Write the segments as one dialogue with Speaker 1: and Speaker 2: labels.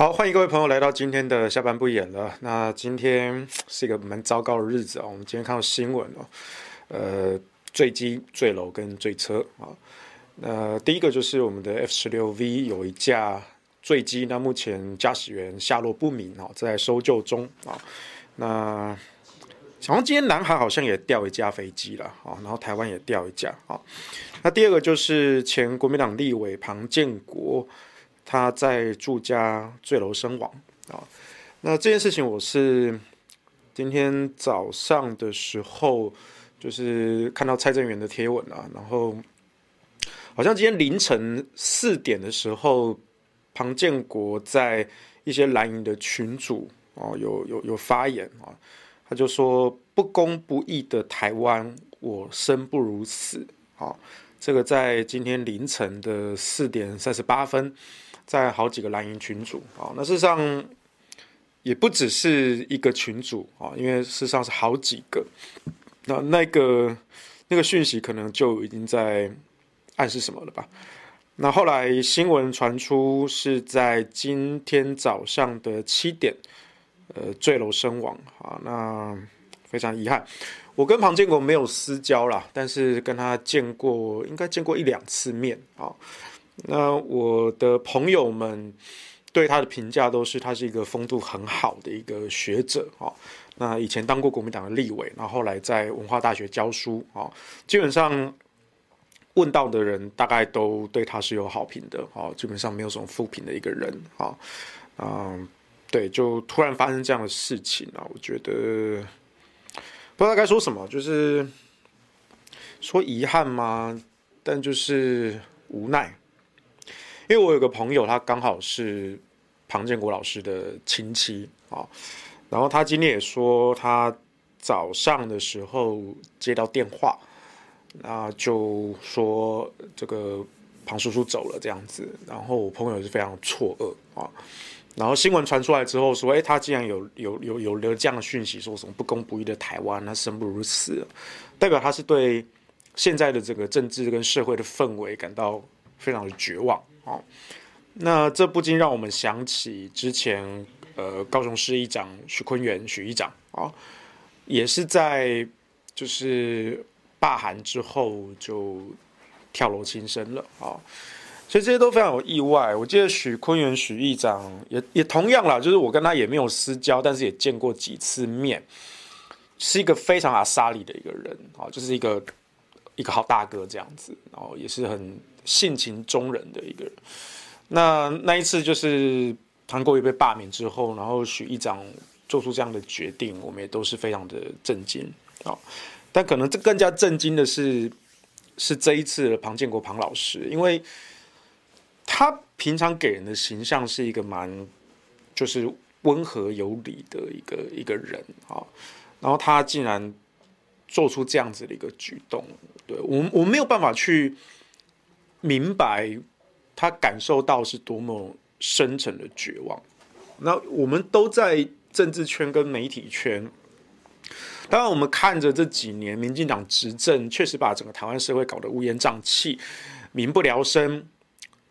Speaker 1: 好，欢迎各位朋友来到今天的下班不演了。那今天是一个蛮糟糕的日子啊。我们今天看到新闻哦，呃，坠机、坠楼跟坠车啊。那第一个就是我们的 F 十六 V 有一架坠机，那目前驾驶员下落不明啊，在搜救中啊。那好像今天南海好像也掉一架飞机了啊，然后台湾也掉一架啊。那第二个就是前国民党立委庞建国。他在住家坠楼身亡啊，那这件事情我是今天早上的时候，就是看到蔡正元的贴文啊，然后好像今天凌晨四点的时候，庞建国在一些蓝营的群组哦，有有有发言啊，他就说不公不义的台湾，我生不如死啊，这个在今天凌晨的四点三十八分。在好几个蓝营群组啊，那事实上也不只是一个群组啊，因为事实上是好几个。那那个那个讯息可能就已经在暗示什么了吧？那后来新闻传出是在今天早上的七点，呃，坠楼身亡啊。那非常遗憾，我跟庞建国没有私交啦，但是跟他见过，应该见过一两次面啊。那我的朋友们对他的评价都是，他是一个风度很好的一个学者啊。那以前当过国民党的立委，然后后来在文化大学教书啊。基本上问到的人，大概都对他是有好评的啊。基本上没有什么负评的一个人啊。嗯，对，就突然发生这样的事情啊，我觉得不知道该说什么，就是说遗憾吗？但就是无奈。因为我有个朋友，他刚好是庞建国老师的亲戚啊，然后他今天也说，他早上的时候接到电话，那就说这个庞叔叔走了这样子，然后我朋友是非常错愕啊，然后新闻传出来之后说，哎，他竟然有有有有了这样的讯息，说什么不公不义的台湾，那生不如死，代表他是对现在的这个政治跟社会的氛围感到非常的绝望。哦，那这不禁让我们想起之前，呃，高雄市议长许坤元许议长啊、哦，也是在就是罢韩之后就跳楼轻生了啊、哦，所以这些都非常有意外。我记得许坤元许议长也也同样啦，就是我跟他也没有私交，但是也见过几次面，是一个非常阿莎里的一个人啊、哦，就是一个一个好大哥这样子，然后也是很。性情中人的一个人，那那一次就是韩国瑜被罢免之后，然后许议长做出这样的决定，我们也都是非常的震惊啊。但可能这更加震惊的是，是这一次的庞建国庞老师，因为他平常给人的形象是一个蛮就是温和有礼的一个一个人啊，然后他竟然做出这样子的一个举动，对，我我没有办法去。明白他感受到是多么深沉的绝望。那我们都在政治圈跟媒体圈，当然我们看着这几年民进党执政，确实把整个台湾社会搞得乌烟瘴气、民不聊生。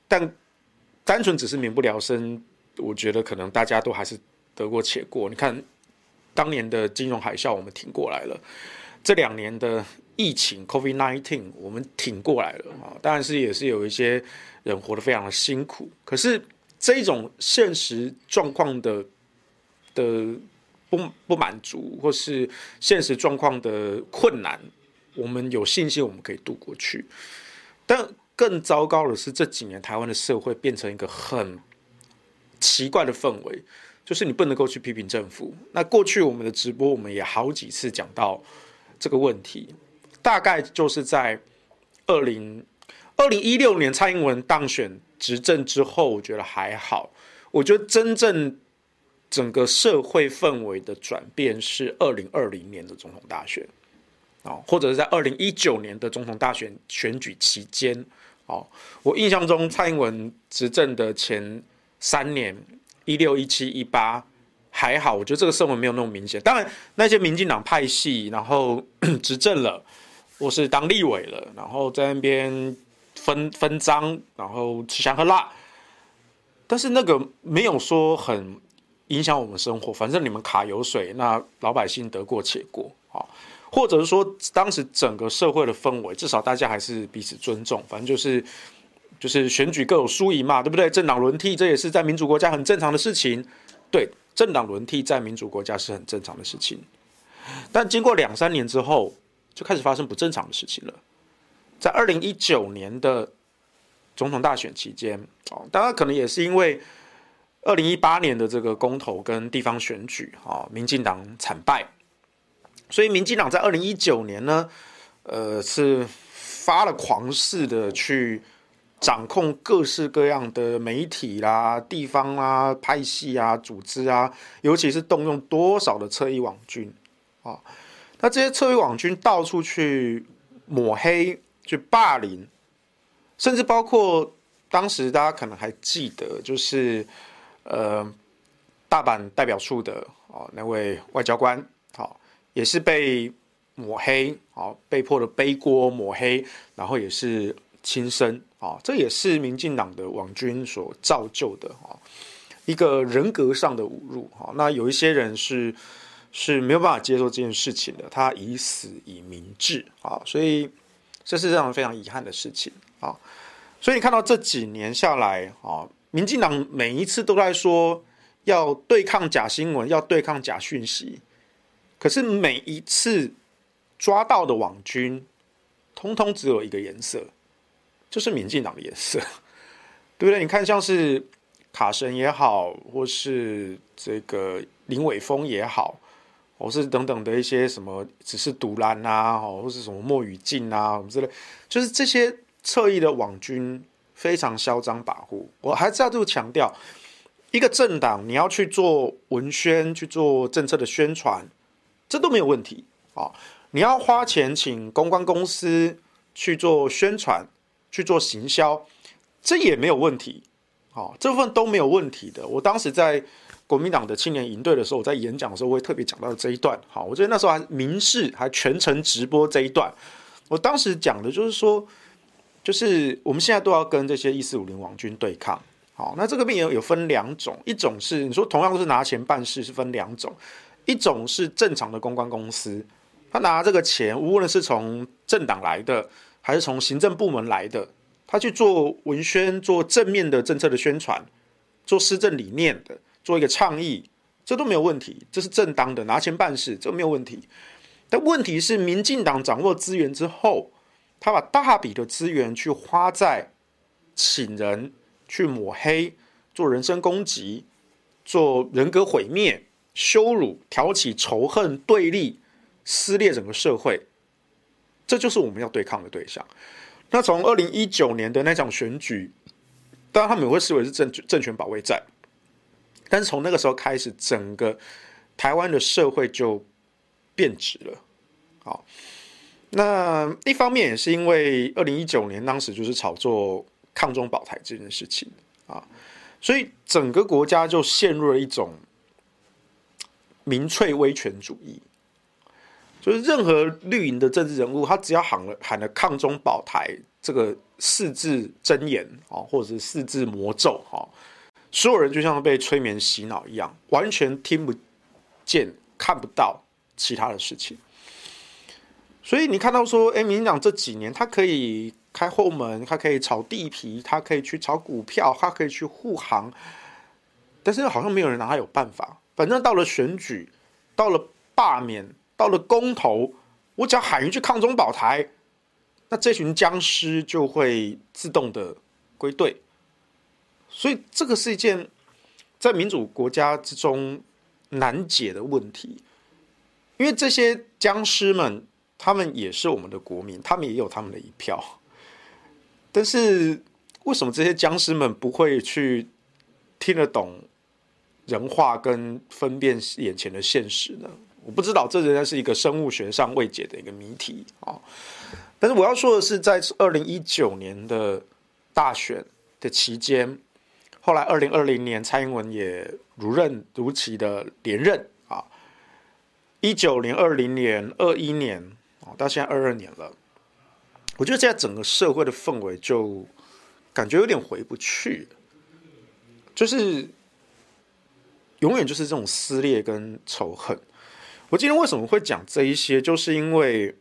Speaker 1: 但单纯只是民不聊生，我觉得可能大家都还是得过且过。你看当年的金融海啸，我们挺过来了。这两年的疫情 COVID-19，我们挺过来了啊，当然是也是有一些人活得非常的辛苦。可是这种现实状况的的不不满足，或是现实状况的困难，我们有信心我们可以度过去。但更糟糕的是，这几年台湾的社会变成一个很奇怪的氛围，就是你不能够去批评政府。那过去我们的直播，我们也好几次讲到。这个问题大概就是在二零二零一六年蔡英文当选执政之后，我觉得还好。我觉得真正整个社会氛围的转变是二零二零年的总统大选啊，或者是在二零一九年的总统大选选举期间。哦，我印象中蔡英文执政的前三年，一六、一七、一八。还好，我觉得这个社会没有那么明显。当然，那些民进党派系，然后 执政了，或是当立委了，然后在那边分分赃，然后吃香喝辣，但是那个没有说很影响我们生活，反正你们卡油水，那老百姓得过且过啊，或者是说当时整个社会的氛围，至少大家还是彼此尊重，反正就是就是选举各有输赢嘛，对不对？政党轮替这也是在民主国家很正常的事情，对，政党轮替在民主国家是很正常的事情，但经过两三年之后，就开始发生不正常的事情了，在二零一九年的。总统大选期间，哦，当然可能也是因为二零一八年的这个公投跟地方选举，啊，民进党惨败，所以民进党在二零一九年呢，呃，是发了狂似的去掌控各式各样的媒体啦、地方啊、派系啊、组织啊，尤其是动用多少的侧翼网军啊，那这些侧翼网军到处去抹黑、去霸凌。甚至包括当时大家可能还记得，就是呃，大阪代表处的哦那位外交官，好也是被抹黑，好被迫的背锅抹黑，然后也是轻生啊，这也是民进党的网军所造就的啊一个人格上的侮辱啊。那有一些人是是没有办法接受这件事情的，他以死以明志啊，所以这是让人非常遗憾的事情。啊，所以你看到这几年下来啊，民进党每一次都在说要对抗假新闻，要对抗假讯息，可是每一次抓到的网军，通通只有一个颜色，就是民进党的颜色，对不对？你看像是卡神也好，或是这个林伟峰也好，或是等等的一些什么，只是独蓝啊，或是什么莫宇静啊，什么之类，就是这些。侧翼的网军非常嚣张跋扈，我还是要度强调，一个政党你要去做文宣、去做政策的宣传，这都没有问题啊。你要花钱请公关公司去做宣传、去做行销，这也没有问题啊。这部分都没有问题的。我当时在国民党的青年营队的时候，我在演讲的时候，我会特别讲到这一段。好，我觉得那时候还民视还全程直播这一段。我当时讲的就是说。就是我们现在都要跟这些一四五零网军对抗，好，那这个病有有分两种，一种是你说同样都是拿钱办事，是分两种，一种是正常的公关公司，他拿这个钱，无论是从政党来的，还是从行政部门来的，他去做文宣，做正面的政策的宣传，做施政理念的，做一个倡议，这都没有问题，这是正当的拿钱办事，这没有问题。但问题是，民进党掌握资源之后。他把大笔的资源去花在请人去抹黑、做人身攻击、做人格毁灭、羞辱、挑起仇恨、对立、撕裂整个社会，这就是我们要对抗的对象。那从二零一九年的那场选举，当然他们也会视为是政政权保卫战，但是从那个时候开始，整个台湾的社会就变质了。好。那一方面也是因为二零一九年当时就是炒作抗中保台这件事情啊，所以整个国家就陷入了一种民粹威权主义，就是任何绿营的政治人物，他只要喊了喊了抗中保台这个四字真言啊，或者是四字魔咒哈，所有人就像被催眠洗脑一样，完全听不见、看不到其他的事情。所以你看到说，哎，民进党这几年，他可以开后门，他可以炒地皮，他可以去炒股票，他可以去护航，但是好像没有人拿他有办法。反正到了选举，到了罢免，到了公投，我只要喊一句抗中保台，那这群僵尸就会自动的归队。所以这个是一件在民主国家之中难解的问题，因为这些僵尸们。他们也是我们的国民，他们也有他们的一票。但是为什么这些僵尸们不会去听得懂人话跟分辨眼前的现实呢？我不知道，这仍然是一个生物学上未解的一个谜题啊。但是我要说的是，在二零一九年的大选的期间，后来二零二零年蔡英文也如任如期的连任啊。一九年、二零年、二一年。到现在二二年了，我觉得现在整个社会的氛围就感觉有点回不去。就是永远就是这种撕裂跟仇恨。我今天为什么会讲这一些，就是因为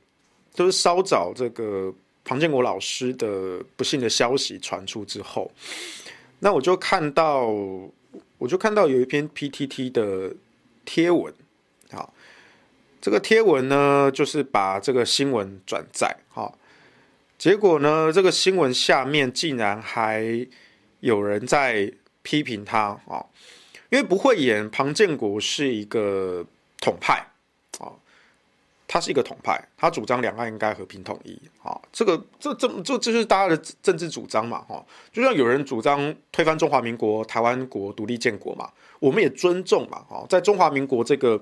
Speaker 1: 就是稍早这个庞建国老师的不幸的消息传出之后，那我就看到我就看到有一篇 PTT 的贴文，好，这个贴文呢就是把这个新闻转载，好，结果呢这个新闻下面竟然还有人在。批评他啊，因为不会演庞建国是一个统派，他是一个统派，他主张两岸应该和平统一。啊，这个这这这这就是大家的政治主张嘛哈，就像有人主张推翻中华民国，台湾国独立建国嘛，我们也尊重嘛哈，在中华民国这个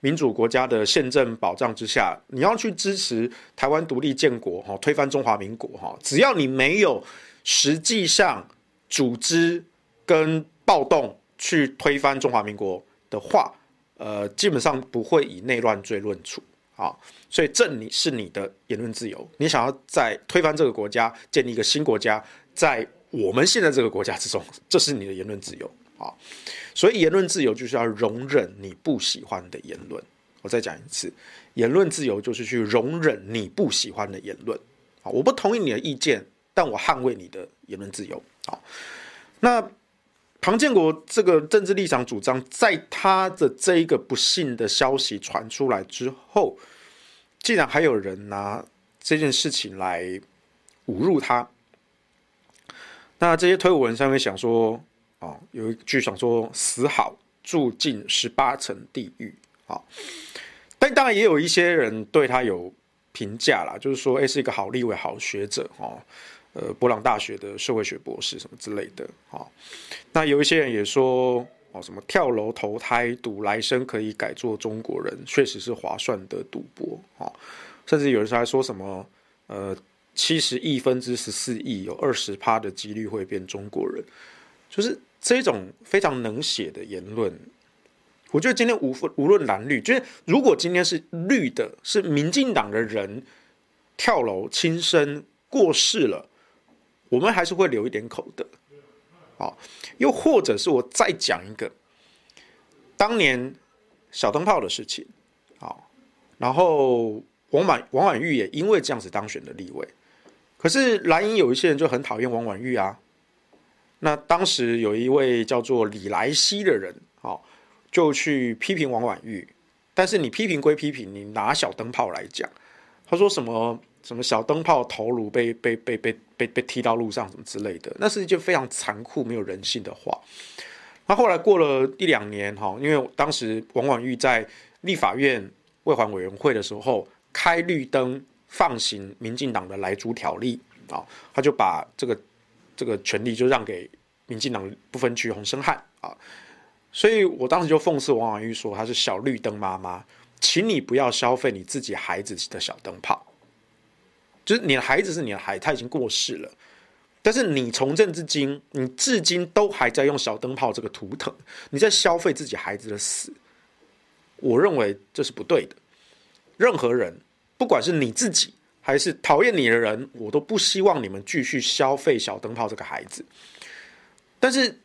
Speaker 1: 民主国家的宪政保障之下，你要去支持台湾独立建国哈，推翻中华民国哈，只要你没有实际上组织。跟暴动去推翻中华民国的话，呃，基本上不会以内乱罪论处。啊。所以这你是你的言论自由，你想要在推翻这个国家，建立一个新国家，在我们现在这个国家之中，这是你的言论自由啊。所以言论自由就是要容忍你不喜欢的言论。我再讲一次，言论自由就是去容忍你不喜欢的言论啊。我不同意你的意见，但我捍卫你的言论自由啊。那。庞建国这个政治立场主张，在他的这一个不幸的消息传出来之后，竟然还有人拿这件事情来侮辱他。那这些推文上面想说，哦，有一句想说“死好，住进十八层地狱”啊，但当然也有一些人对他有评价啦，就是说，哎，是一个好立委、好学者哦。呃，伯朗大学的社会学博士什么之类的，啊，那有一些人也说，哦，什么跳楼投胎赌来生可以改做中国人，确实是划算的赌博，啊，甚至有人还说什么，呃，七十亿分之十四亿，有二十趴的几率会变中国人，就是这种非常冷血的言论。我觉得今天无无论蓝绿，就是如果今天是绿的，是民进党的人跳楼轻生过世了。我们还是会留一点口德，好，又或者是我再讲一个，当年小灯泡的事情，好，然后王婉王婉玉也因为这样子当选的立委，可是蓝营有一些人就很讨厌王婉玉啊，那当时有一位叫做李来希的人，好，就去批评王婉玉，但是你批评归批评，你拿小灯泡来讲，他说什么？什么小灯泡头颅被被被被被被踢到路上什么之类的，那是一件非常残酷、没有人性的话。那后来过了一两年哈，因为当时王婉玉在立法院卫环委员会的时候开绿灯放行民进党的来租条例啊，他就把这个这个权利就让给民进党不分区洪生汉啊，所以我当时就讽刺王婉玉说她是小绿灯妈妈，请你不要消费你自己孩子的小灯泡。就是你的孩子是你的孩，他已经过世了，但是你从政至今，你至今都还在用小灯泡这个图腾，你在消费自己孩子的死，我认为这是不对的。任何人，不管是你自己还是讨厌你的人，我都不希望你们继续消费小灯泡这个孩子。但是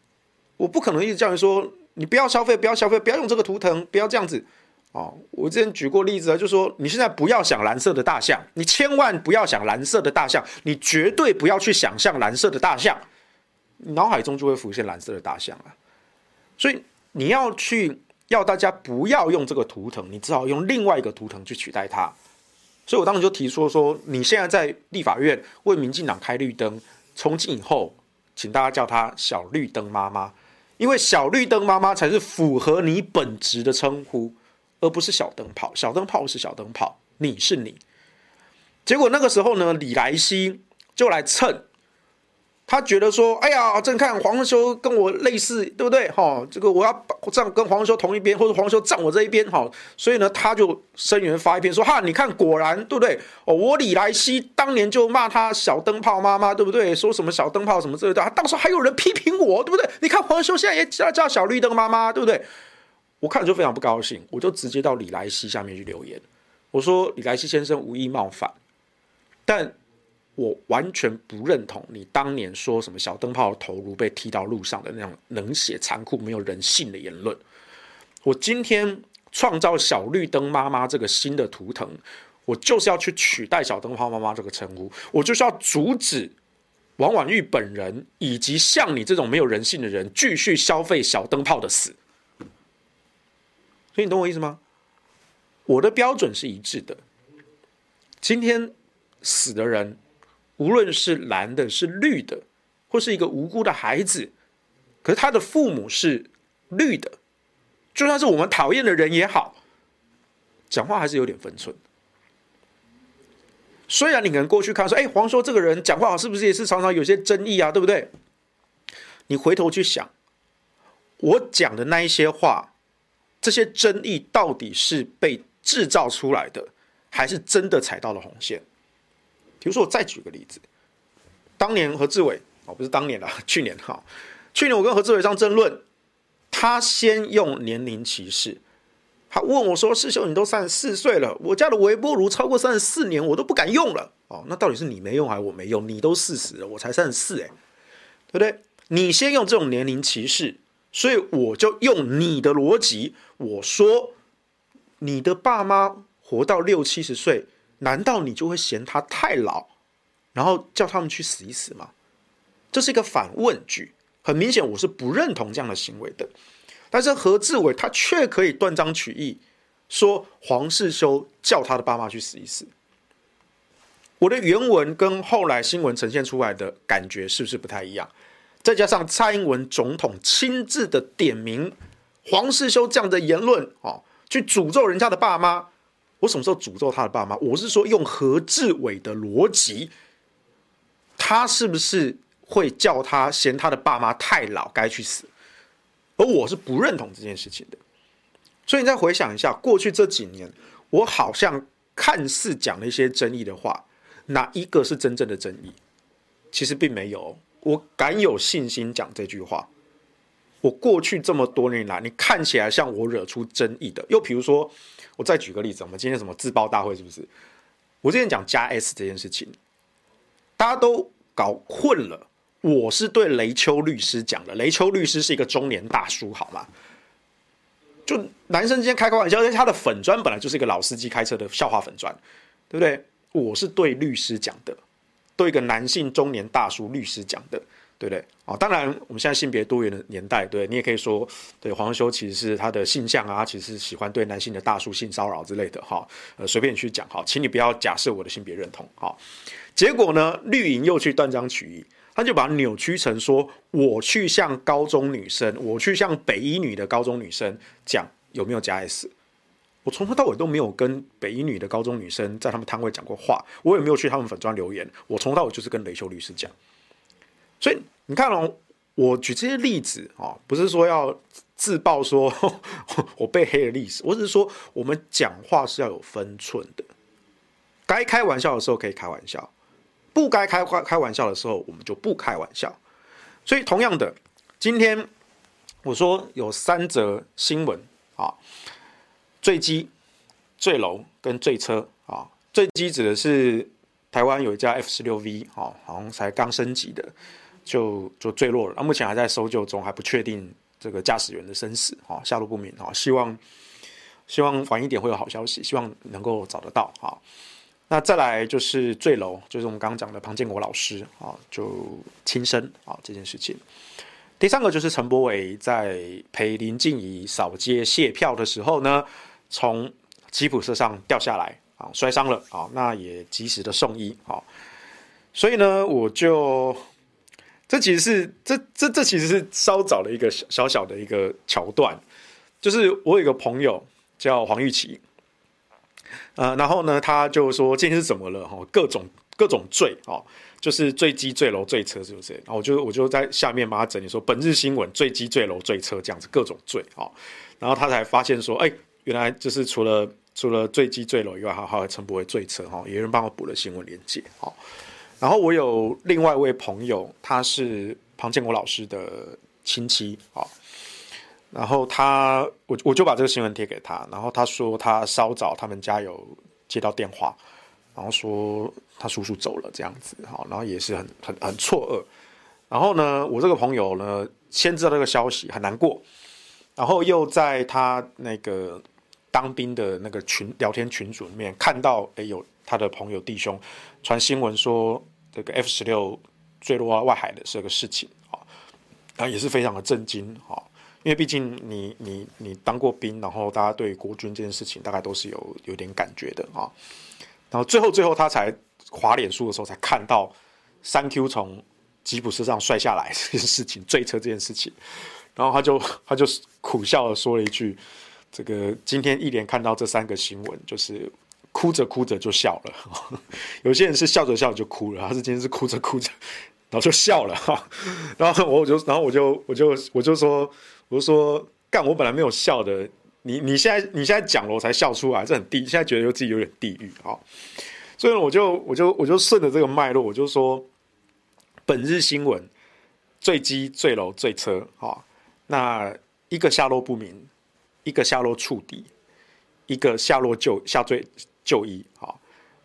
Speaker 1: 我不可能一直叫你说，你不要消费，不要消费，不要用这个图腾，不要这样子。哦，我之前举过例子啊，就是说你现在不要想蓝色的大象，你千万不要想蓝色的大象，你绝对不要去想象蓝色的大象，脑海中就会浮现蓝色的大象啊。所以你要去要大家不要用这个图腾，你只好用另外一个图腾去取代它。所以我当时就提出说，你现在在立法院为民进党开绿灯，从今以后，请大家叫她小绿灯妈妈，因为小绿灯妈妈才是符合你本职的称呼。而不是小灯泡，小灯泡是小灯泡，你是你。结果那个时候呢，李来西就来蹭，他觉得说：“哎呀，正看黄文修跟我类似，对不对？哈，这个我要站跟黄文修同一边，或者黄文修站我这一边，哈。所以呢，他就声援发一篇说：哈，你看，果然对不对？哦，我李来西当年就骂他小灯泡妈妈，对不对？说什么小灯泡什么之类的，他当时还有人批评我，对不对？你看黄文修现在也叫叫小绿灯妈妈，对不对？”我看就非常不高兴，我就直接到李来希下面去留言，我说李来希先生无意冒犯，但我完全不认同你当年说什么小灯泡的头颅被踢到路上的那种冷血、残酷、没有人性的言论。我今天创造小绿灯妈妈这个新的图腾，我就是要去取代小灯泡妈妈这个称呼，我就是要阻止王婉玉本人以及像你这种没有人性的人继续消费小灯泡的死。所以你懂我意思吗？我的标准是一致的。今天死的人，无论是蓝的、是绿的，或是一个无辜的孩子，可是他的父母是绿的，就算是我们讨厌的人也好，讲话还是有点分寸。虽然你可能过去看说，哎，黄说这个人讲话是不是也是常常有些争议啊？对不对？你回头去想，我讲的那一些话。这些争议到底是被制造出来的，还是真的踩到了红线？比如说，我再举个例子，当年何志伟哦，不是当年了，去年哈，去年我跟何志伟上争论，他先用年龄歧视，他问我说：“师兄，你都三十四岁了，我家的微波炉超过三十四年，我都不敢用了。”哦，那到底是你没用还是我没用？你都四十了，我才三十四，哎，对不对？你先用这种年龄歧视。所以我就用你的逻辑，我说你的爸妈活到六七十岁，难道你就会嫌他太老，然后叫他们去死一死吗？这是一个反问句，很明显我是不认同这样的行为的。但是何志伟他却可以断章取义说黄世修叫他的爸妈去死一死。我的原文跟后来新闻呈现出来的感觉是不是不太一样？再加上蔡英文总统亲自的点名黄世修这样的言论哦，去诅咒人家的爸妈。我什么时候诅咒他的爸妈？我是说用何志伟的逻辑，他是不是会叫他嫌他的爸妈太老，该去死？而我是不认同这件事情的。所以你再回想一下，过去这几年，我好像看似讲了一些争议的话，哪一个是真正的争议？其实并没有。我敢有信心讲这句话。我过去这么多年来，你看起来像我惹出争议的。又比如说，我再举个例子，我们今天什么自爆大会是不是？我之前讲加 S 这件事情，大家都搞混了。我是对雷秋律师讲的，雷秋律师是一个中年大叔，好吗？就男生之间开开玩笑，因为他的粉专本来就是一个老司机开车的笑话粉专，对不对？我是对律师讲的。对一个男性中年大叔律师讲的，对不对？啊，当然我们现在性别多元的年代，对你也可以说，对黄修其实是他的性向啊，其实是喜欢对男性的大叔性骚扰之类的，哈，呃，随便你去讲，哈，请你不要假设我的性别认同，哈。结果呢，绿营又去断章取义，他就把它扭曲成说，我去向高中女生，我去向北一女的高中女生讲有没有加 S。我从头到尾都没有跟北一女的高中女生在他们摊位讲过话，我也没有去他们粉专留言。我从头到尾就是跟雷修律师讲。所以你看哦，我举这些例子啊，不是说要自爆说 我被黑的历史，我只是说我们讲话是要有分寸的。该开玩笑的时候可以开玩笑，不该开开开玩笑的时候我们就不开玩笑。所以同样的，今天我说有三则新闻啊。坠机、坠楼跟坠车啊，坠机指的是台湾有一架 F 十六 V 啊，好像才刚升级的，就就坠落了，那目前还在搜救中，还不确定这个驾驶员的生死啊，下落不明啊，希望希望晚一点会有好消息，希望能够找得到啊。那再来就是坠楼，就是我们刚刚讲的庞建国老师啊，就轻生啊这件事情。第三个就是陈柏伟在陪林静怡扫街卸票的时候呢。从吉普车上掉下来啊，摔伤了啊，那也及时的送医啊。所以呢，我就这其实是这这这其实是稍早的一个小小小的一个桥段，就是我有一个朋友叫黄玉琪，呃，然后呢，他就说今天是怎么了哈？各种各种坠啊，就是坠机、坠楼、坠车，是不是？然后我就我就在下面帮他整理说，本日新闻坠机、坠楼、坠车这样子各种坠啊，然后他才发现说，哎。原来就是除了除了坠机坠楼以外，还还有陈柏惟坠车哈，也有人帮我补了新闻连结哈。然后我有另外一位朋友，他是庞建国老师的亲戚啊。然后他我我就把这个新闻贴给他，然后他说他稍早他们家有接到电话，然后说他叔叔走了这样子，好，然后也是很很很错愕。然后呢，我这个朋友呢，先知道这个消息，很难过，然后又在他那个当兵的那个群聊天群组里面看到，哎，有他的朋友弟兄传新闻说这个 F 十六坠落外海的这个事情啊，然后也是非常的震惊啊，因为毕竟你你你当过兵，然后大家对国军这件事情大概都是有有点感觉的啊，然后最后最后他才滑脸书的时候才看到三 Q 从。吉普车上摔下来这件事情，坠车这件事情，然后他就他就苦笑的说了一句：“这个今天一连看到这三个新闻，就是哭着哭着就笑了。有些人是笑着笑着就哭了，他是今天是哭着哭着，然后就笑了 哈。然后我就然后我就我就我就说我就说干，我本来没有笑的，你你现在你现在讲了我才笑出来，这很地，现在觉得自己有点地狱啊。所以我就我就我就顺着这个脉络，我就说。”本日新闻：坠机、坠楼、坠车，哈，那一个下落不明，一个下落触底，一个下落救下坠就医，好，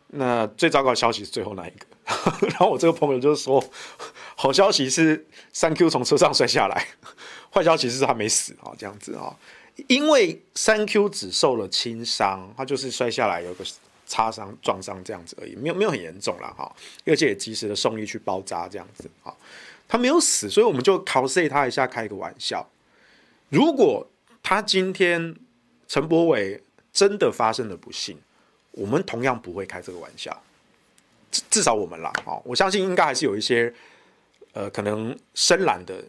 Speaker 1: 那最糟糕的消息是最后那一个。然后我这个朋友就是说，好消息是三 Q 从车上摔下来，坏消息是他没死啊，这样子啊，因为三 Q 只受了轻伤，他就是摔下来有个。擦伤、撞伤这样子而已，没有没有很严重了哈，而且也及时的送医去包扎这样子啊，他没有死，所以我们就考试他一下，开一个玩笑。如果他今天陈柏伟真的发生了不幸，我们同样不会开这个玩笑，至至少我们啦，我相信应该还是有一些呃可能深蓝的。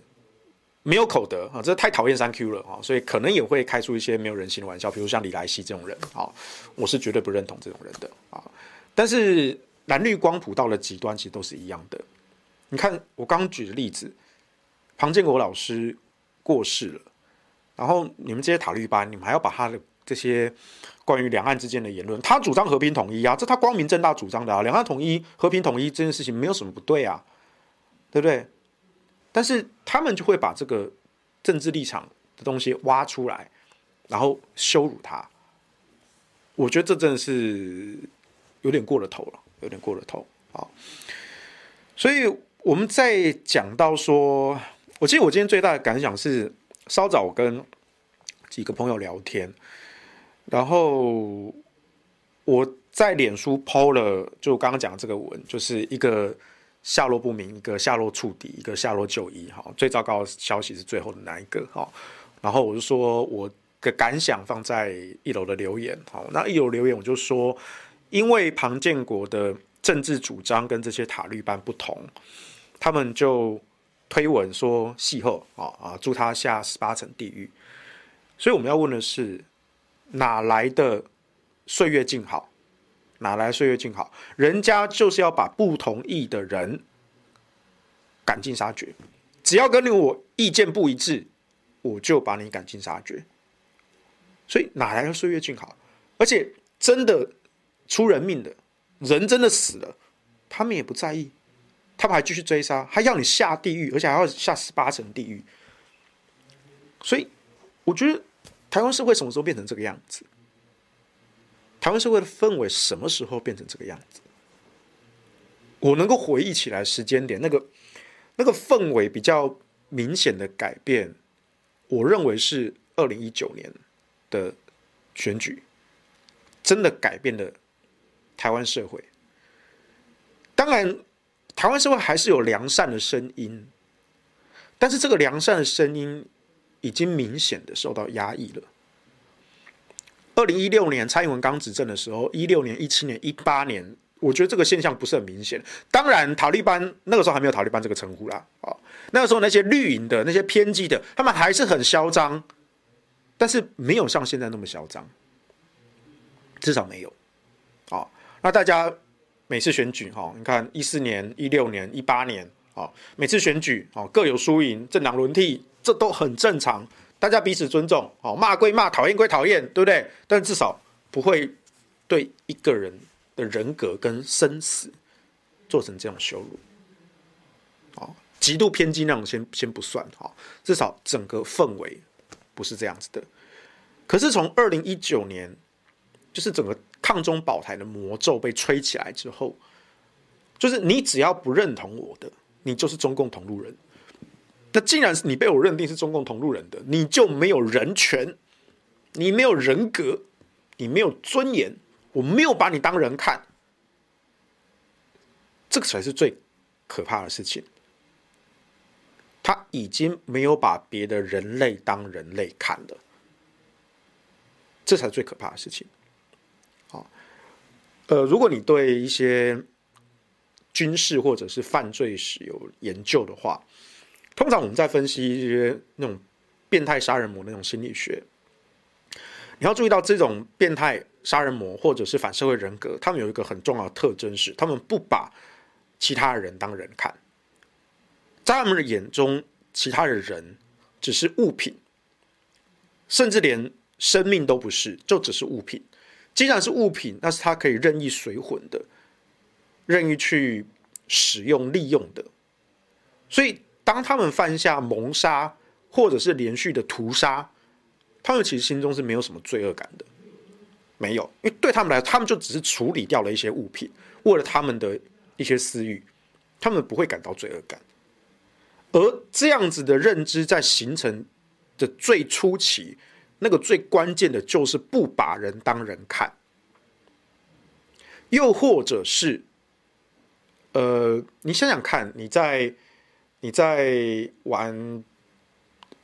Speaker 1: 没有口德啊，这太讨厌三 Q 了啊，所以可能也会开出一些没有人性的玩笑，比如像李来西这种人啊，我是绝对不认同这种人的啊。但是蓝绿光谱到了极端，其实都是一样的。你看我刚举的例子，庞建国老师过世了，然后你们这些塔绿班，你们还要把他的这些关于两岸之间的言论，他主张和平统一啊，这他光明正大主张的啊，两岸统一、和平统一这件事情没有什么不对啊，对不对？但是他们就会把这个政治立场的东西挖出来，然后羞辱他。我觉得这真的是有点过了头了，有点过了头啊。所以我们在讲到说，我记得我今天最大的感想是，稍早跟几个朋友聊天，然后我在脸书 PO 了，就刚刚讲的这个文，就是一个。下落不明，一个下落触底，一个下落就医。哈，最糟糕的消息是最后的那一个。哈，然后我就说我的感想放在一楼的留言。好，那一楼留言我就说，因为庞建国的政治主张跟这些塔绿班不同，他们就推文说戏后啊啊，祝他下十八层地狱。所以我们要问的是，哪来的岁月静好？哪来岁月静好？人家就是要把不同意的人赶尽杀绝，只要跟你我意见不一致，我就把你赶尽杀绝。所以哪来的岁月静好？而且真的出人命的人真的死了，他们也不在意，他们还继续追杀，还要你下地狱，而且还要下十八层地狱。所以我觉得台湾社会什么时候变成这个样子？台湾社会的氛围什么时候变成这个样子？我能够回忆起来时间点，那个那个氛围比较明显的改变，我认为是二零一九年的选举，真的改变了台湾社会。当然，台湾社会还是有良善的声音，但是这个良善的声音已经明显的受到压抑了。二零一六年蔡英文刚执政的时候，一六年、一七年、一八年，我觉得这个现象不是很明显。当然，塔利班那个时候还没有塔利班这个称呼啦，啊，那个时候那些绿营的、那些偏激的，他们还是很嚣张，但是没有像现在那么嚣张，至少没有。啊，那大家每次选举哈，你看一四年、一六年、一八年，啊，每次选举啊各有输赢，政党轮替，这都很正常。大家彼此尊重，哦，骂归骂，讨厌归讨厌，对不对？但至少不会对一个人的人格跟生死做成这种羞辱，哦，极度偏激那种先先不算，哈，至少整个氛围不是这样子的。可是从二零一九年就是整个抗中保台的魔咒被吹起来之后，就是你只要不认同我的，你就是中共同路人。那既然是你被我认定是中共同路人的，你就没有人权，你没有人格，你没有尊严，我没有把你当人看，这个才是最可怕的事情。他已经没有把别的人类当人类看了，这才是最可怕的事情。好，呃，如果你对一些军事或者是犯罪史有研究的话，通常我们在分析一些那种变态杀人魔那种心理学，你要注意到这种变态杀人魔或者是反社会人格，他们有一个很重要的特征是，他们不把其他人当人看。在他们的眼中，其他的人只是物品，甚至连生命都不是，就只是物品。既然是物品，那是他可以任意随混的，任意去使用、利用的。所以，当他们犯下谋杀或者是连续的屠杀，他们其实心中是没有什么罪恶感的，没有，因为对他们来说，他们就只是处理掉了一些物品，为了他们的一些私欲，他们不会感到罪恶感。而这样子的认知在形成的最初期，那个最关键的就是不把人当人看，又或者是，呃，你想想看，你在你在玩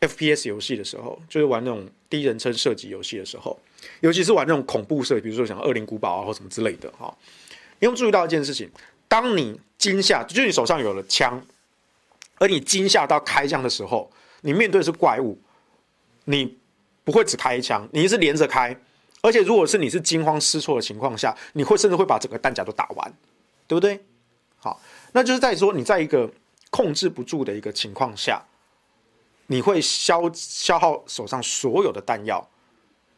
Speaker 1: FPS 游戏的时候，就是玩那种第一人称射击游戏的时候，尤其是玩那种恐怖射，比如说像《恶灵古堡》啊或什么之类的哈，你有注意到一件事情，当你惊吓，就是你手上有了枪。而你惊吓到开枪的时候，你面对的是怪物，你不会只开一枪，你是连着开，而且如果是你是惊慌失措的情况下，你会甚至会把整个弹夹都打完，对不对？好，那就是在说你在一个控制不住的一个情况下，你会消消耗手上所有的弹药，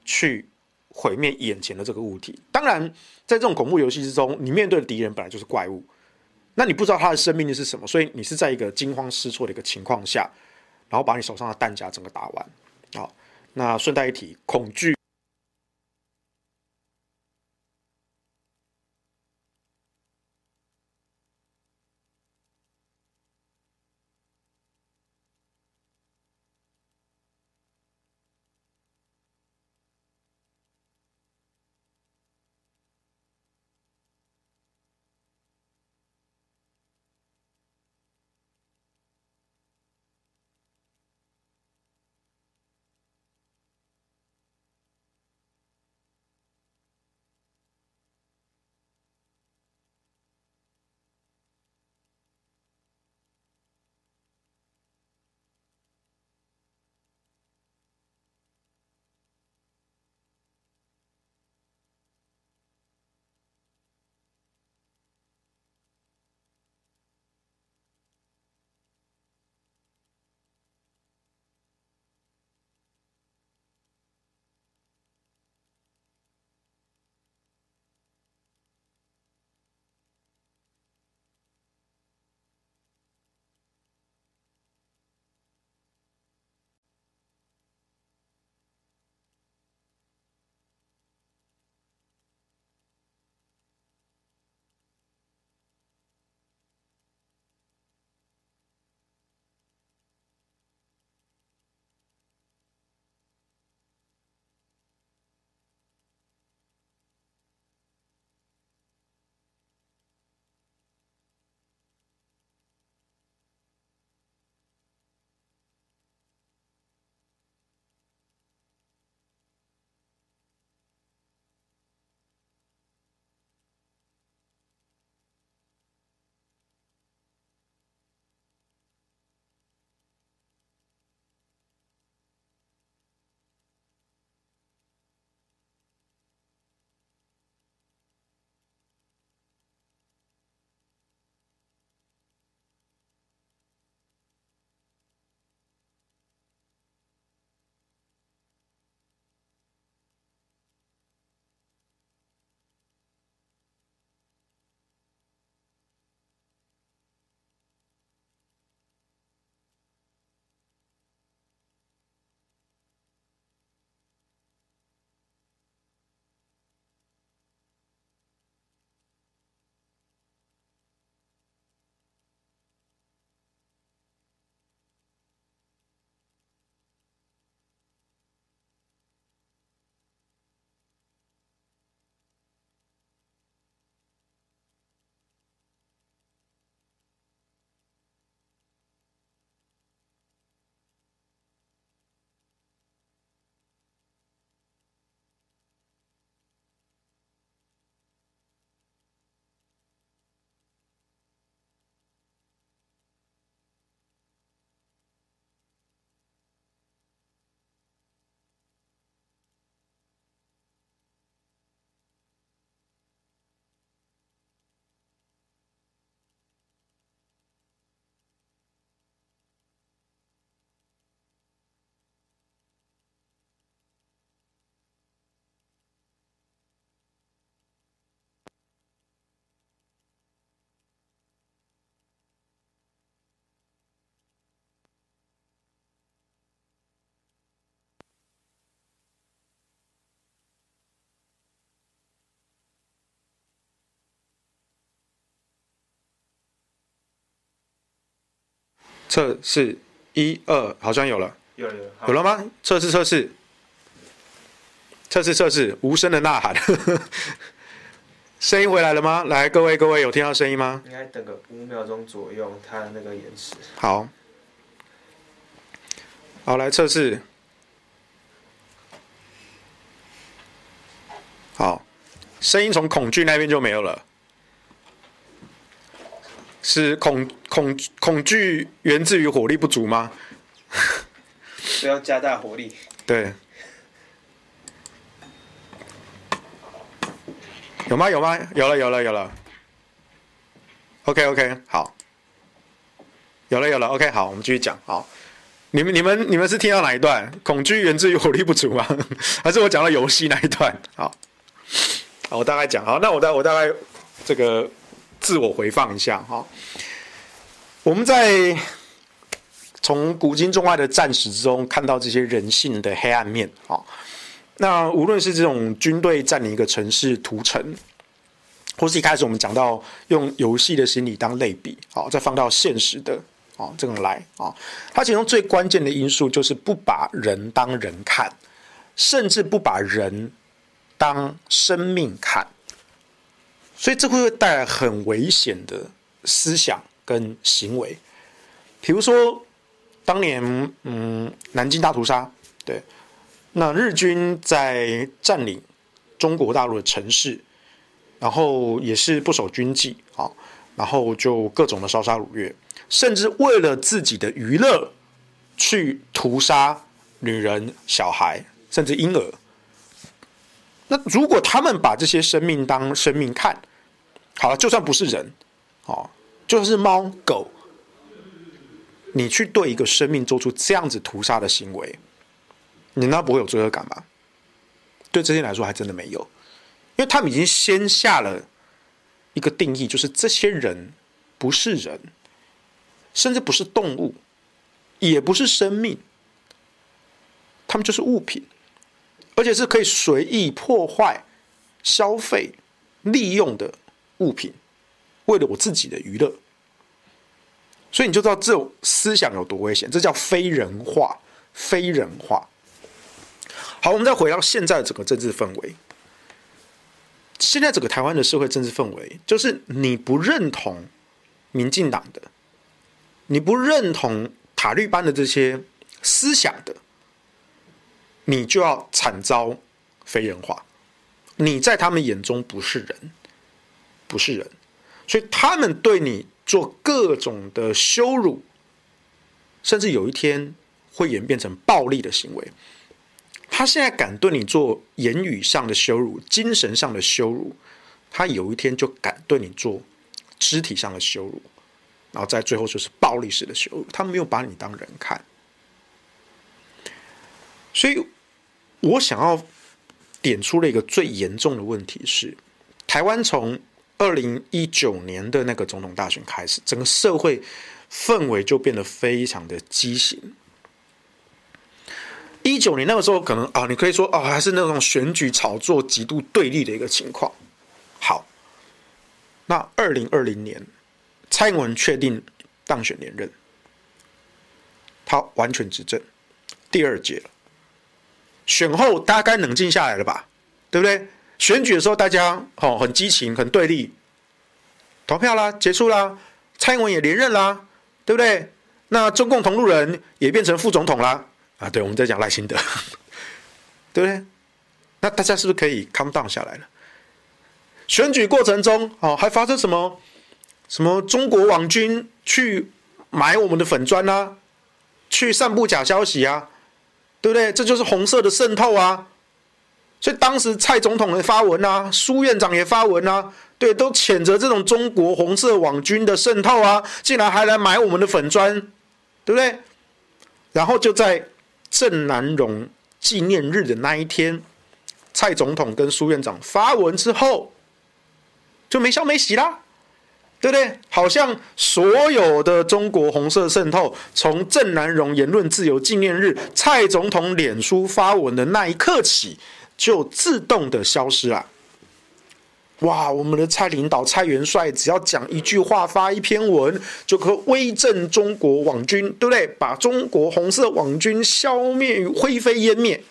Speaker 1: 去毁灭眼前的这个物体。当然，在这种恐怖游戏之中，你面对的敌人本来就是怪物。那你不知道他的生命力是什么，所以你是在一个惊慌失措的一个情况下，然后把你手上的弹夹整个打完。好，那顺带一提，恐惧。测试一二，好像有了，
Speaker 2: 有了有了，
Speaker 1: 有了吗？测试测试，测试测试，无声的呐喊，声音回来了吗？来，各位各位，有听到声音吗？
Speaker 2: 应该等个五秒钟左右，它的那个延迟。
Speaker 1: 好，好，来测试，好，声音从恐惧那边就没有了。是恐恐恐惧源自于火力不足吗？
Speaker 2: 不要加大火力。
Speaker 1: 对。有吗？有吗？有了，有了，有了。OK OK，好。有了，有了。OK，好，我们继续讲。好，你们、你们、你们是听到哪一段？恐惧源自于火力不足吗？还是我讲到游戏那一段？好，好，我大概讲。好，那我大我大概这个。自我回放一下哈，我们在从古今中外的战史之中看到这些人性的黑暗面啊。那无论是这种军队占领一个城市屠城，或是一开始我们讲到用游戏的心理当类比，好，再放到现实的啊这种来啊，它其中最关键的因素就是不把人当人看，甚至不把人当生命看。所以这会带来很危险的思想跟行为，比如说当年嗯南京大屠杀，对，那日军在占领中国大陆的城市，然后也是不守军纪啊，然后就各种的烧杀掳掠，甚至为了自己的娱乐去屠杀女人、小孩，甚至婴儿。那如果他们把这些生命当生命看，好了，就算不是人，哦，就算是猫狗，你去对一个生命做出这样子屠杀的行为，你那不会有罪恶感吗？对这些人来说，还真的没有，因为他们已经先下了一个定义，就是这些人不是人，甚至不是动物，也不是生命，他们就是物品，而且是可以随意破坏、消费、利用的。物品，为了我自己的娱乐，所以你就知道这种思想有多危险。这叫非人化，非人化。好，我们再回到现在的整个政治氛围。现在整个台湾的社会政治氛围，就是你不认同民进党的，你不认同塔绿班的这些思想的，你就要惨遭非人化。你在他们眼中不是人。不是人，所以他们对你做各种的羞辱，甚至有一天会演变成暴力的行为。他现在敢对你做言语上的羞辱、精神上的羞辱，他有一天就敢对你做肢体上的羞辱，然后在最后就是暴力式的羞辱。他没有把你当人看，所以我想要点出了一个最严重的问题是，台湾从二零一九年的那个总统大选开始，整个社会氛围就变得非常的畸形。一九年那个时候，可能啊，你可以说啊，还是那种选举炒作极度对立的一个情况。好，那二零二零年，蔡英文确定当选连任，他完全执政第二届了。选后大概冷静下来了吧？对不对？选举的时候，大家哦很激情，很对立，投票啦，结束啦，蔡英文也连任啦，对不对？那中共同路人也变成副总统啦，啊，对，我们在讲赖清德，对不对？那大家是不是可以 calm down 下来了？选举过程中，哦，还发生什么？什么中国网军去买我们的粉砖啊，去散布假消息啊，对不对？这就是红色的渗透啊。所以当时蔡总统也发文啊，苏院长也发文啊，对，都谴责这种中国红色网军的渗透啊，竟然还来买我们的粉砖，对不对？然后就在郑南榕纪念日的那一天，蔡总统跟苏院长发文之后，就没消没息啦，对不对？好像所有的中国红色渗透，从郑南榕言论自由纪念日，蔡总统脸书发文的那一刻起。就自动的消失了。哇，我们的蔡领导、蔡元帅只要讲一句话、发一篇文，就可威震中国网军，对不对？把中国红色网军消灭于、灰飞烟灭，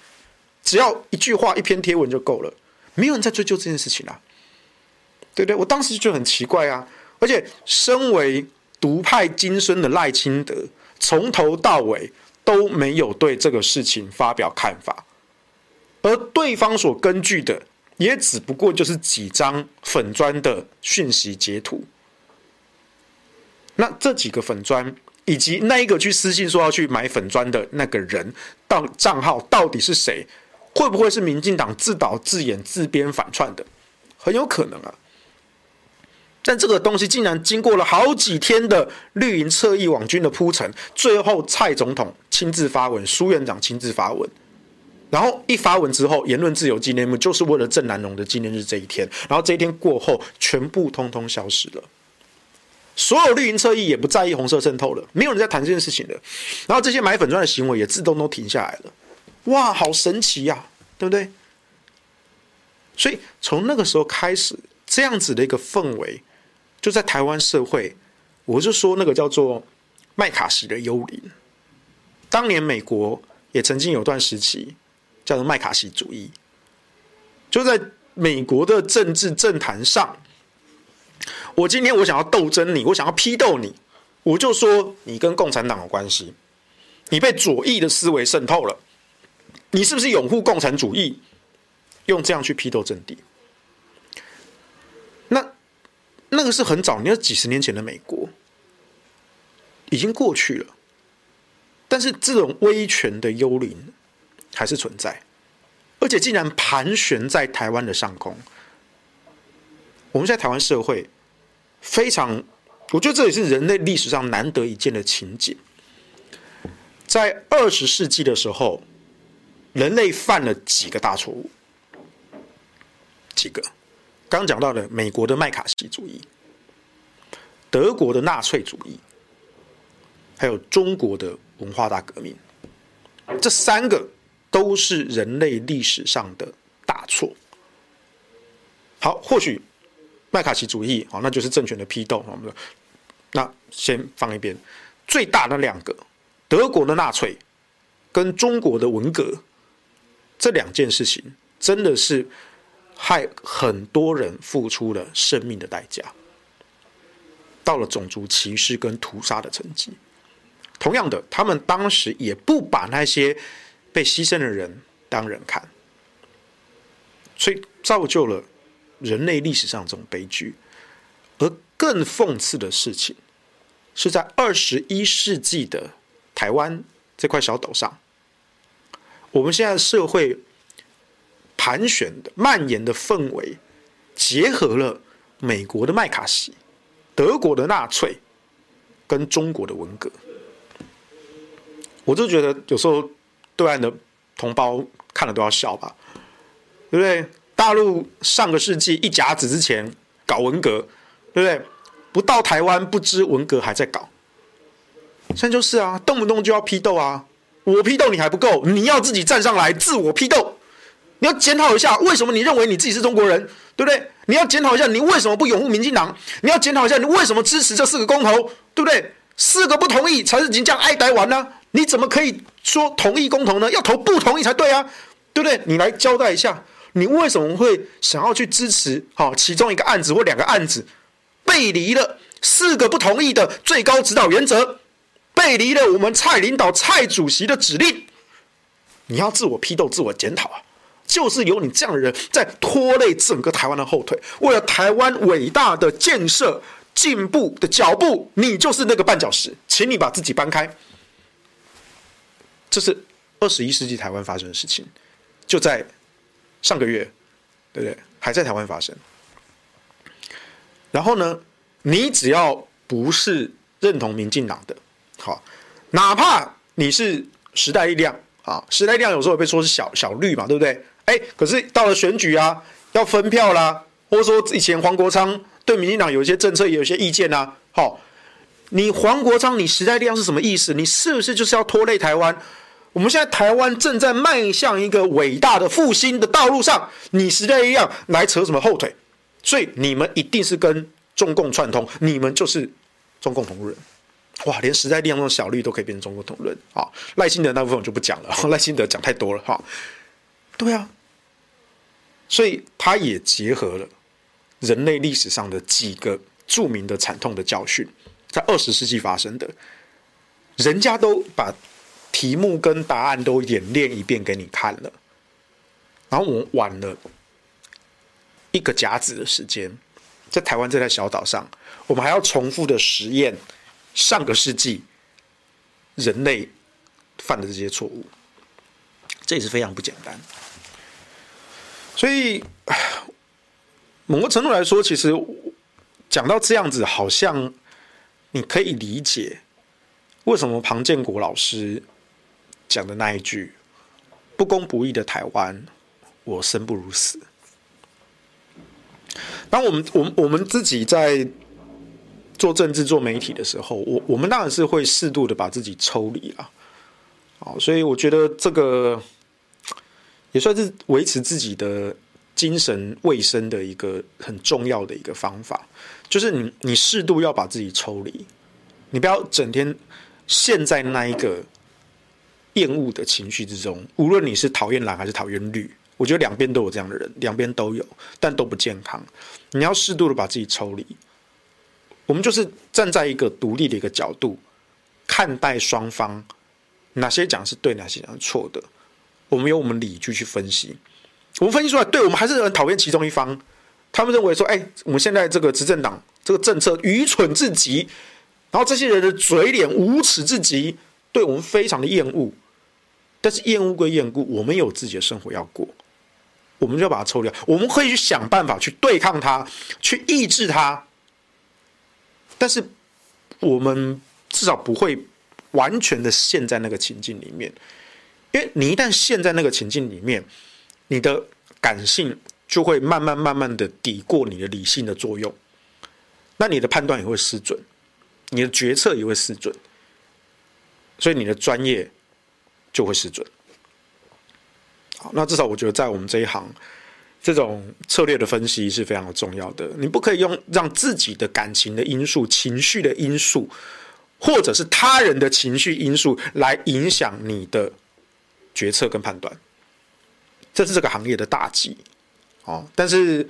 Speaker 1: 只要一句话、一篇贴文就够了，没有人在追究这件事情啊，对不对？我当时就很奇怪啊，而且身为独派金孙的赖清德，从头到尾都没有对这个事情发表看法，而对方所根据的。也只不过就是几张粉砖的讯息截图，那这几个粉砖以及那一个去私信说要去买粉砖的那个人，到账号到底是谁？会不会是民进党自导自演、自编反串的？很有可能啊。但这个东西竟然经过了好几天的绿营侧翼网军的铺陈，最后蔡总统亲自发文，苏院长亲自发文。然后一发文之后，言论自由纪念日就是为了郑南榕的纪念日这一天。然后这一天过后，全部通通消失了。所有绿营侧翼也不在意红色渗透了，没有人在谈这件事情了。然后这些买粉专的行为也自动都停下来了。哇，好神奇呀，对不对？所以从那个时候开始，这样子的一个氛围就在台湾社会，我就说那个叫做麦卡锡的幽灵。当年美国也曾经有段时期。叫做麦卡锡主义，就在美国的政治政坛上，我今天我想要斗争你，我想要批斗你，我就说你跟共产党有关系，你被左翼的思维渗透了，你是不是拥护共产主义？用这样去批斗阵地，那那个是很早，你要几十年前的美国，已经过去了，但是这种威权的幽灵。还是存在，而且竟然盘旋在台湾的上空。我们在台湾社会非常，我觉得这也是人类历史上难得一见的情景。在二十世纪的时候，人类犯了几个大错误？几个？刚讲到的美国的麦卡锡主义、德国的纳粹主义，还有中国的文化大革命，这三个。都是人类历史上的大错。好，或许麦卡锡主义，好，那就是政权的批斗。我们说，那先放一边。最大的两个，德国的纳粹跟中国的文革，这两件事情真的是害很多人付出了生命的代价，到了种族歧视跟屠杀的层级。同样的，他们当时也不把那些。被牺牲的人当人看，所以造就了人类历史上这种悲剧。而更讽刺的事情，是在二十一世纪的台湾这块小岛上，我们现在社会盘旋的蔓延的氛围，结合了美国的麦卡锡、德国的纳粹跟中国的文革，我就觉得有时候。对岸的同胞看了都要笑吧，对不对？大陆上个世纪一甲子之前搞文革，对不对？不到台湾不知文革还在搞，现在就是啊，动不动就要批斗啊！我批斗你还不够，你要自己站上来自我批斗，你要检讨一下为什么你认为你自己是中国人，对不对？你要检讨一下你为什么不拥护民进党，你要检讨一下你为什么支持这四个公投，对不对？四个不同意才是已经这样爱台湾呢？你怎么可以说同意公投呢？要投不同意才对啊，对不对？你来交代一下，你为什么会想要去支持好其中一个案子或两个案子，背离了四个不同意的最高指导原则，背离了我们蔡领导、蔡主席的指令？你要自我批斗、自我检讨啊！就是有你这样的人在拖累整个台湾的后腿，为了台湾伟大的建设进步的脚步，你就是那个绊脚石，请你把自己搬开。这是二十一世纪台湾发生的事情，就在上个月，对不对？还在台湾发生。然后呢，你只要不是认同民进党的，好，哪怕你是时代力量啊，时代力量有时候被说是小小绿嘛，对不对？哎，可是到了选举啊，要分票啦，或者说以前黄国昌对民进党有一些政策也有一些意见啊，好。你黄国昌，你时代力量是什么意思？你是不是就是要拖累台湾？我们现在台湾正在迈向一个伟大的复兴的道路上，你时代力量来扯什么后腿？所以你们一定是跟中共串通，你们就是中共同路人。哇，连时代力量的小绿都可以变成中共同路人啊！赖清德那部分我就不讲了，赖清德讲太多了哈。对啊，所以他也结合了人类历史上的几个著名的惨痛的教训，在二十世纪发生的，人家都把题目跟答案都演练一遍给你看了，然后我们晚了一个甲子的时间，在台湾这台小岛上，我们还要重复的实验。上个世纪人类犯的这些错误，这也是非常不简单。所以某个程度来说，其实讲到这样子，好像你可以理解为什么庞建国老师讲的那一句“不公不义的台湾，我生不如死”。当我们我们我们自己在。做政治、做媒体的时候，我我们当然是会适度的把自己抽离啊，好，所以我觉得这个也算是维持自己的精神卫生的一个很重要的一个方法，就是你你适度要把自己抽离，你不要整天陷在那一个厌恶的情绪之中，无论你是讨厌蓝还是讨厌绿，我觉得两边都有这样的人，两边都有，但都不健康，你要适度的把自己抽离。我们就是站在一个独立的一个角度看待双方，哪些讲是对，哪些讲是错的。我们有我们理据去分析，我们分析出来，对，我们还是很讨厌其中一方。他们认为说，哎，我们现在这个执政党这个政策愚蠢至极，然后这些人的嘴脸无耻至极，对我们非常的厌恶。但是厌恶归厌恶，我们有自己的生活要过，我们就要把它抽掉。我们可以去想办法去对抗它，去抑制它。但是，我们至少不会完全的陷在那个情境里面，因为你一旦陷在那个情境里面，你的感性就会慢慢慢慢的抵过你的理性的作用，那你的判断也会失准，你的决策也会失准，所以你的专业就会失准。好，那至少我觉得在我们这一行。这种策略的分析是非常重要的。你不可以用让自己的感情的因素、情绪的因素，或者是他人的情绪因素来影响你的决策跟判断。这是这个行业的大忌。哦，但是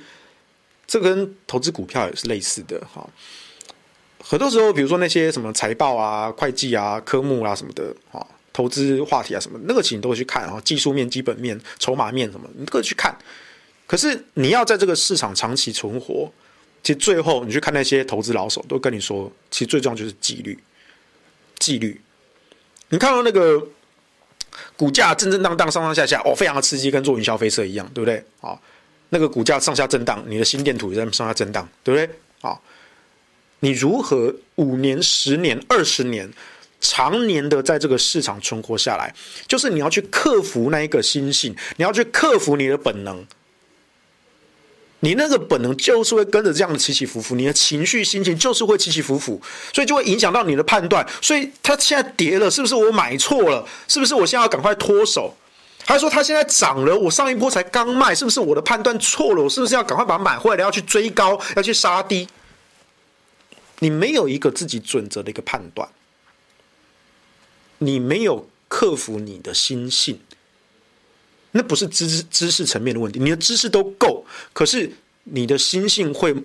Speaker 1: 这跟投资股票也是类似的。哈，很多时候，比如说那些什么财报啊、会计啊、科目啊什么的，哈，投资话题啊什么，那个请你都会去看。啊，技术面、基本面、筹码面什么，你都可以去看。可是你要在这个市场长期存活，其实最后你去看那些投资老手，都跟你说，其实最重要就是纪律，纪律。你看到那个股价震震荡荡、上上下下，哦，非常的刺激，跟坐云霄飞车一样，对不对？啊，那个股价上下震荡，你的心电图也在上下震荡，对不对？啊，你如何五年、十年、二十年，常年的在这个市场存活下来，就是你要去克服那一个心性，你要去克服你的本能。你那个本能就是会跟着这样的起起伏伏，你的情绪心情就是会起起伏伏，所以就会影响到你的判断。所以它现在跌了，是不是我买错了？是不是我现在要赶快脱手？还说它现在涨了，我上一波才刚卖，是不是我的判断错了？我是不是要赶快把它买回来，要去追高，要去杀低？你没有一个自己准则的一个判断，你没有克服你的心性。那不是知知识层面的问题，你的知识都够，可是你的心性会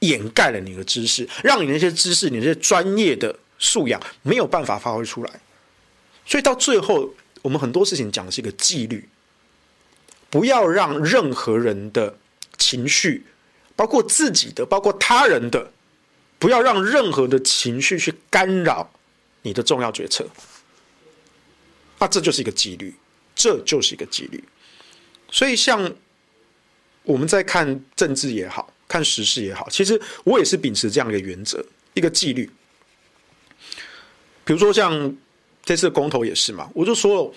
Speaker 1: 掩盖了你的知识，让你那些知识、你那些专业的素养没有办法发挥出来。所以到最后，我们很多事情讲的是一个纪律，不要让任何人的情绪，包括自己的、包括他人的，不要让任何的情绪去干扰你的重要决策。那这就是一个纪律。这就是一个纪律，所以像我们在看政治也好，看时事也好，其实我也是秉持这样一个原则，一个纪律。比如说像这次公投也是嘛，我就说了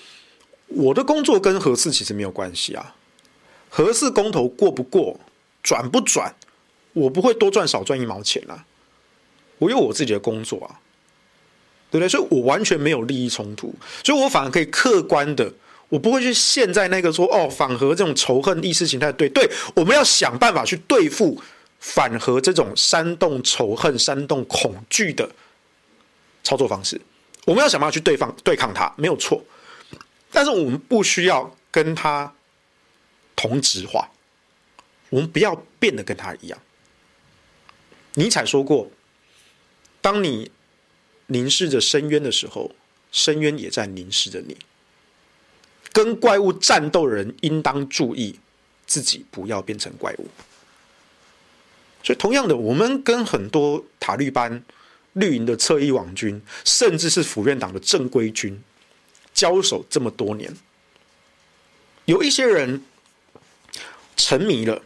Speaker 1: 我的工作跟核四其实没有关系啊，核四公投过不过，转不转，我不会多赚少赚一毛钱啊，我有我自己的工作啊，对不对？所以我完全没有利益冲突，所以我反而可以客观的。我不会去陷在那个说哦反核这种仇恨意识形态，对对，我们要想办法去对付反核这种煽动仇恨、煽动恐惧的操作方式。我们要想办法去对抗对抗它，没有错。但是我们不需要跟他同质化，我们不要变得跟他一样。尼采说过：“当你凝视着深渊的时候，深渊也在凝视着你。”跟怪物战斗的人应当注意自己不要变成怪物。所以，同样的，我们跟很多塔利班、绿营的侧翼网军，甚至是府院党的正规军交手这么多年，有一些人沉迷了。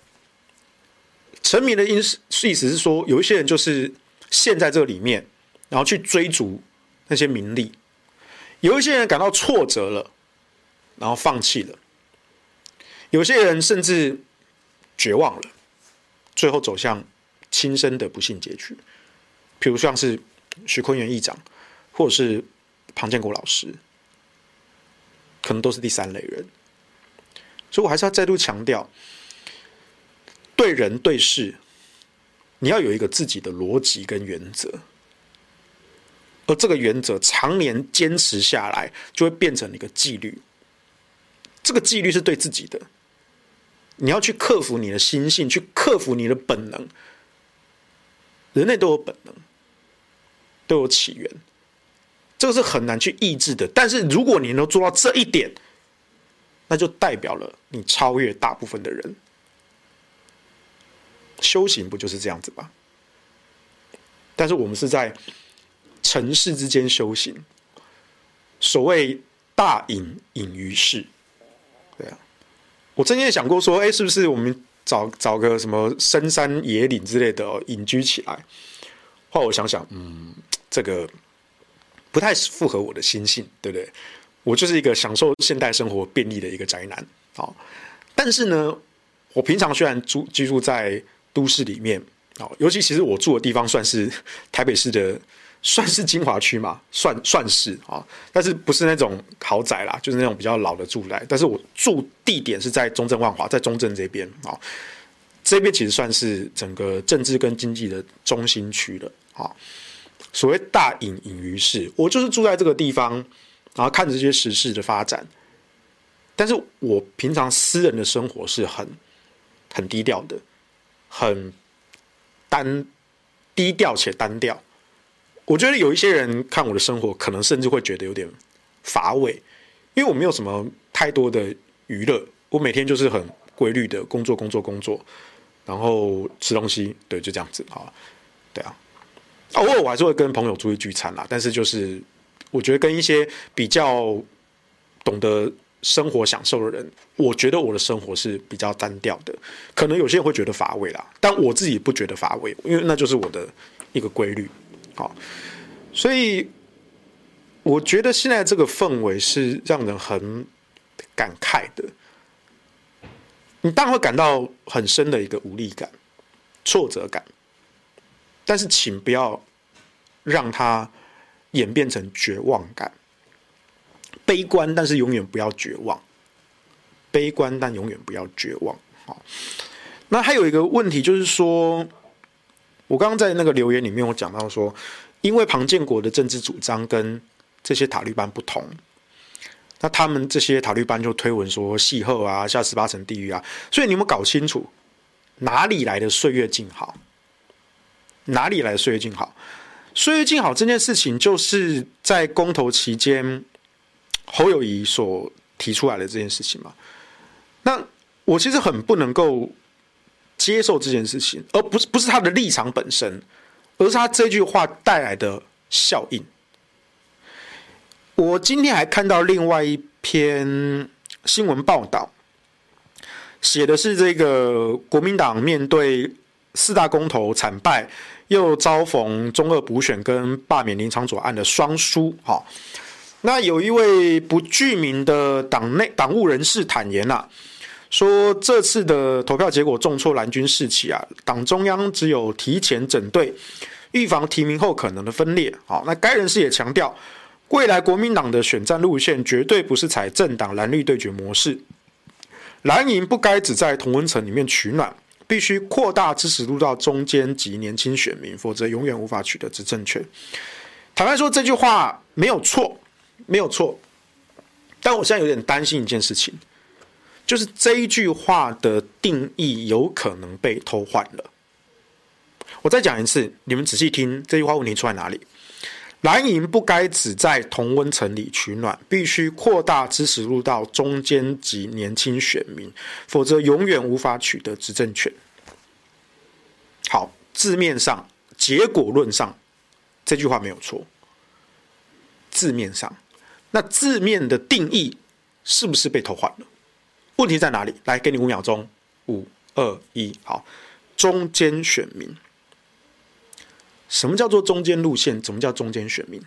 Speaker 1: 沉迷的意思意思是说，有一些人就是陷在这里面，然后去追逐那些名利；有一些人感到挫折了，然后放弃了；有些人甚至绝望了，最后走向轻生的不幸结局。比如像是徐坤元议长，或者是庞建国老师，可能都是第三类人。所以我还是要再度强调。对人对事，你要有一个自己的逻辑跟原则，而这个原则常年坚持下来，就会变成一个纪律。这个纪律是对自己的，你要去克服你的心性，去克服你的本能。人类都有本能，都有起源，这个是很难去抑制的。但是如果你能做到这一点，那就代表了你超越大部分的人。修行不就是这样子吗？但是我们是在尘世之间修行，所谓大隐隐于市，对啊。我曾经想过说，哎，是不是我们找找个什么深山野岭之类的隐居起来？后来我想想，嗯，这个不太符合我的心性，对不对？我就是一个享受现代生活便利的一个宅男，但是呢，我平常虽然住居住在都市里面，哦，尤其其实我住的地方算是 台北市的，算是精华区嘛，算算是啊，但是不是那种豪宅啦，就是那种比较老的住宅。但是我住地点是在中正万华，在中正这边啊，这边其实算是整个政治跟经济的中心区了啊。所谓大隐隐于市，我就是住在这个地方，然后看着这些时事的发展。但是我平常私人的生活是很很低调的。很单低调且单调，我觉得有一些人看我的生活，可能甚至会觉得有点乏味，因为我没有什么太多的娱乐，我每天就是很规律的工作、工作、工作，然后吃东西，对，就这样子啊，对啊，偶尔我还是会跟朋友出去聚餐啦，但是就是我觉得跟一些比较懂得。生活享受的人，我觉得我的生活是比较单调的，可能有些人会觉得乏味啦，但我自己不觉得乏味，因为那就是我的一个规律。好，所以我觉得现在这个氛围是让人很感慨的。你当然会感到很深的一个无力感、挫折感，但是请不要让它演变成绝望感。悲观，但是永远不要绝望。悲观，但永远不要绝望。好，那还有一个问题就是说，我刚刚在那个留言里面，我讲到说，因为庞建国的政治主张跟这些塔利班不同，那他们这些塔利班就推文说戏后啊，下十八层地狱啊，所以你有没有搞清楚哪里来的岁月静好？哪里来岁月静好？岁月静好这件事情，就是在公投期间。侯友谊所提出来的这件事情嘛，那我其实很不能够接受这件事情，而不是不是他的立场本身，而是他这句话带来的效应。我今天还看到另外一篇新闻报道，写的是这个国民党面对四大公投惨败，又遭逢中二补选跟罢免林昶佐案的双输，哈。那有一位不具名的党内党务人士坦言呐、啊，说这次的投票结果重挫蓝军士气啊，党中央只有提前整队，预防提名后可能的分裂。好，那该人士也强调，未来国民党的选战路线绝对不是采政党蓝绿对决模式，蓝营不该只在同温层里面取暖，必须扩大支持度到中间及年轻选民，否则永远无法取得执政权。坦白说，这句话没有错，没有错。但我现在有点担心一件事情，就是这一句话的定义有可能被偷换了。我再讲一次，你们仔细听，这句话问题出在哪里？蓝营不该只在同温层里取暖，必须扩大支持度到中间及年轻选民，否则永远无法取得执政权。好，字面上、结果论上，这句话没有错。字面上，那字面的定义是不是被偷换了？问题在哪里？来，给你五秒钟，五、二、一，好，中间选民。什么叫做中间路线？怎么叫中间选民？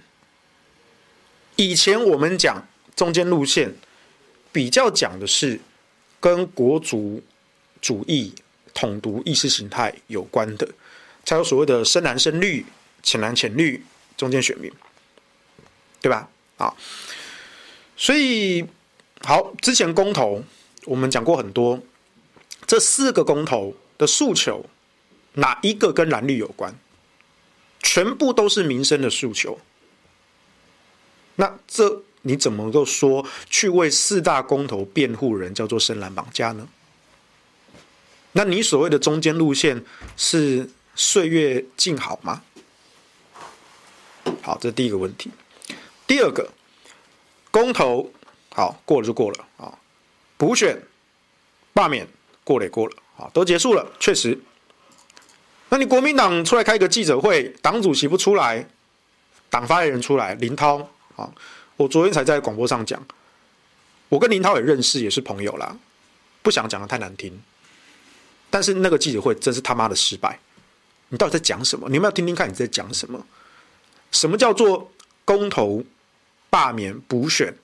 Speaker 1: 以前我们讲中间路线，比较讲的是跟国族主义、统独意识形态有关的，才有所谓的深蓝深绿、浅蓝浅绿中间选民，对吧？啊，所以好，之前公投我们讲过很多，这四个公投的诉求，哪一个跟蓝绿有关？全部都是民生的诉求，那这你怎么能够说去为四大公投辩护人叫做深蓝绑架呢？那你所谓的中间路线是岁月静好吗？好，这第一个问题。第二个，公投好过了就过了啊，补选、罢免过了也过了啊，都结束了，确实。那你国民党出来开一个记者会，党主席不出来，党发言人出来，林涛啊，我昨天才在广播上讲，我跟林涛也认识，也是朋友啦，不想讲的太难听，但是那个记者会真是他妈的失败，你到底在讲什么？你们要听听看你在讲什么？什么叫做公投、罢免、补选，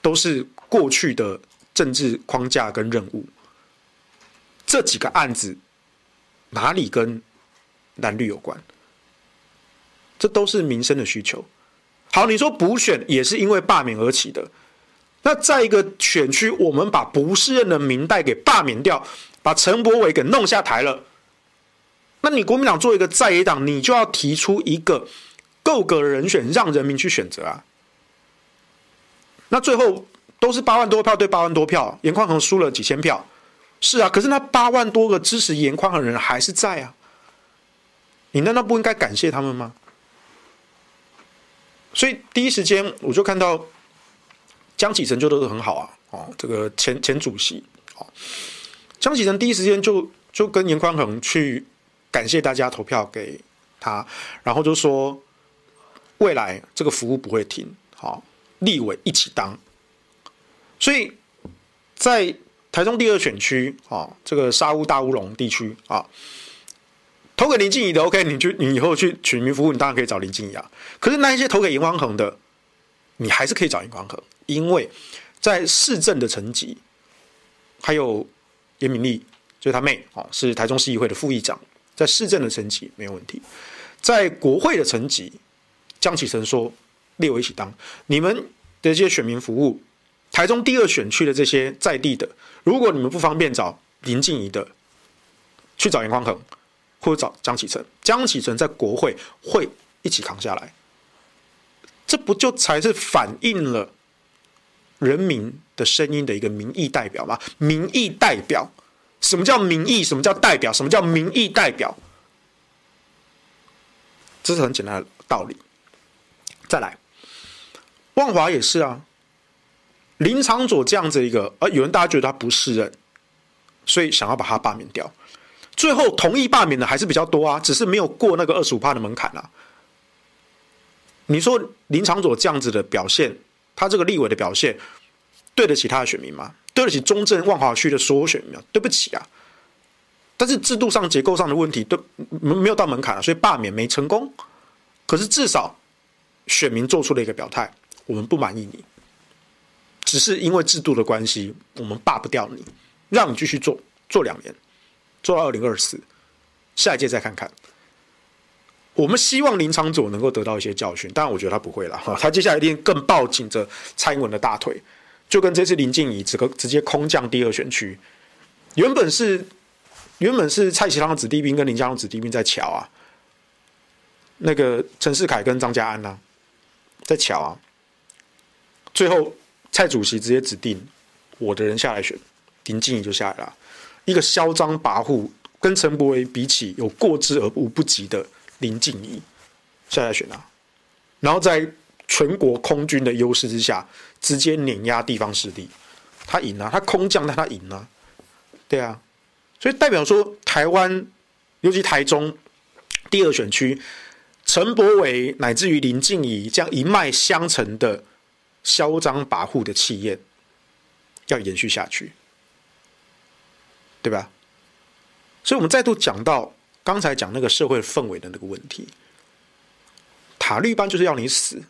Speaker 1: 都是过去的政治框架跟任务，这几个案子。哪里跟蓝绿有关？这都是民生的需求。好，你说补选也是因为罢免而起的。那在一个选区，我们把不适任的民代给罢免掉，把陈柏伟给弄下台了。那你国民党作为一个在野党，你就要提出一个够格的人选，让人民去选择啊。那最后都是八万多票对八万多票，颜宽恒输了几千票。是啊，可是那八万多个支持颜宽恒的人还是在啊，你难道不应该感谢他们吗？所以第一时间我就看到江启臣就都是很好啊，哦，这个前前主席，哦，江启臣第一时间就就跟颜宽恒去感谢大家投票给他，然后就说未来这个服务不会停，好，立委一起当，所以在。台中第二选区啊，这个沙乌大乌龙地区啊，投给林静怡的 OK，你去你以后去取名服务，你当然可以找林静怡啊。可是那一些投给颜宽恒的，你还是可以找颜宽恒，因为在市政的层级，还有颜敏丽，就是他妹啊，是台中市议会的副议长，在市政的层级没有问题，在国会的层级，江启臣说列我一起当，你们的这些选民服务。台中第二选区的这些在地的，如果你们不方便找林静仪的，去找严宽恒，或者找江启臣，江启臣在国会会一起扛下来，这不就才是反映了人民的声音的一个民意代表吗？民意代表，什么叫民意？什么叫代表？什么叫民意代表？这是很简单的道理。再来，万华也是啊。林昶佐这样子一个，而有人大家觉得他不适任，所以想要把他罢免掉。最后同意罢免的还是比较多啊，只是没有过那个二十五趴的门槛啊。你说林昶佐这样子的表现，他这个立委的表现，对得起他的选民吗？对得起中正万华区的所有选民吗？对不起啊。但是制度上、结构上的问题，都没有到门槛啊，所以罢免没成功。可是至少选民做出了一个表态，我们不满意你。只是因为制度的关系，我们罢不掉你，让你继续做，做两年，做到二零二四，下一届再看看。我们希望林昶佐能够得到一些教训，但我觉得他不会了哈，他接下来一定更抱紧着蔡英文的大腿，就跟这次林静怡这个直接空降第二选区，原本是原本是蔡其昌的子弟兵跟林佳龙子弟兵在乔啊，那个陈世凯跟张家安呐、在乔啊，最后蔡主席直接指定我的人下来选，林静仪就下来了，一个嚣张跋扈，跟陈柏惟比起有过之而无不及的林静仪下来选啊，然后在全国空军的优势之下，直接碾压地方势力，他赢了、啊，他空降但他赢了、啊，对啊。所以代表说，台湾，尤其台中第二选区，陈柏惟乃至于林静仪这样一脉相承的嚣张跋扈的气焰，要延续下去，对吧？所以我们再度讲到刚才讲那个社会氛围的那个问题，塔绿班就是要你死。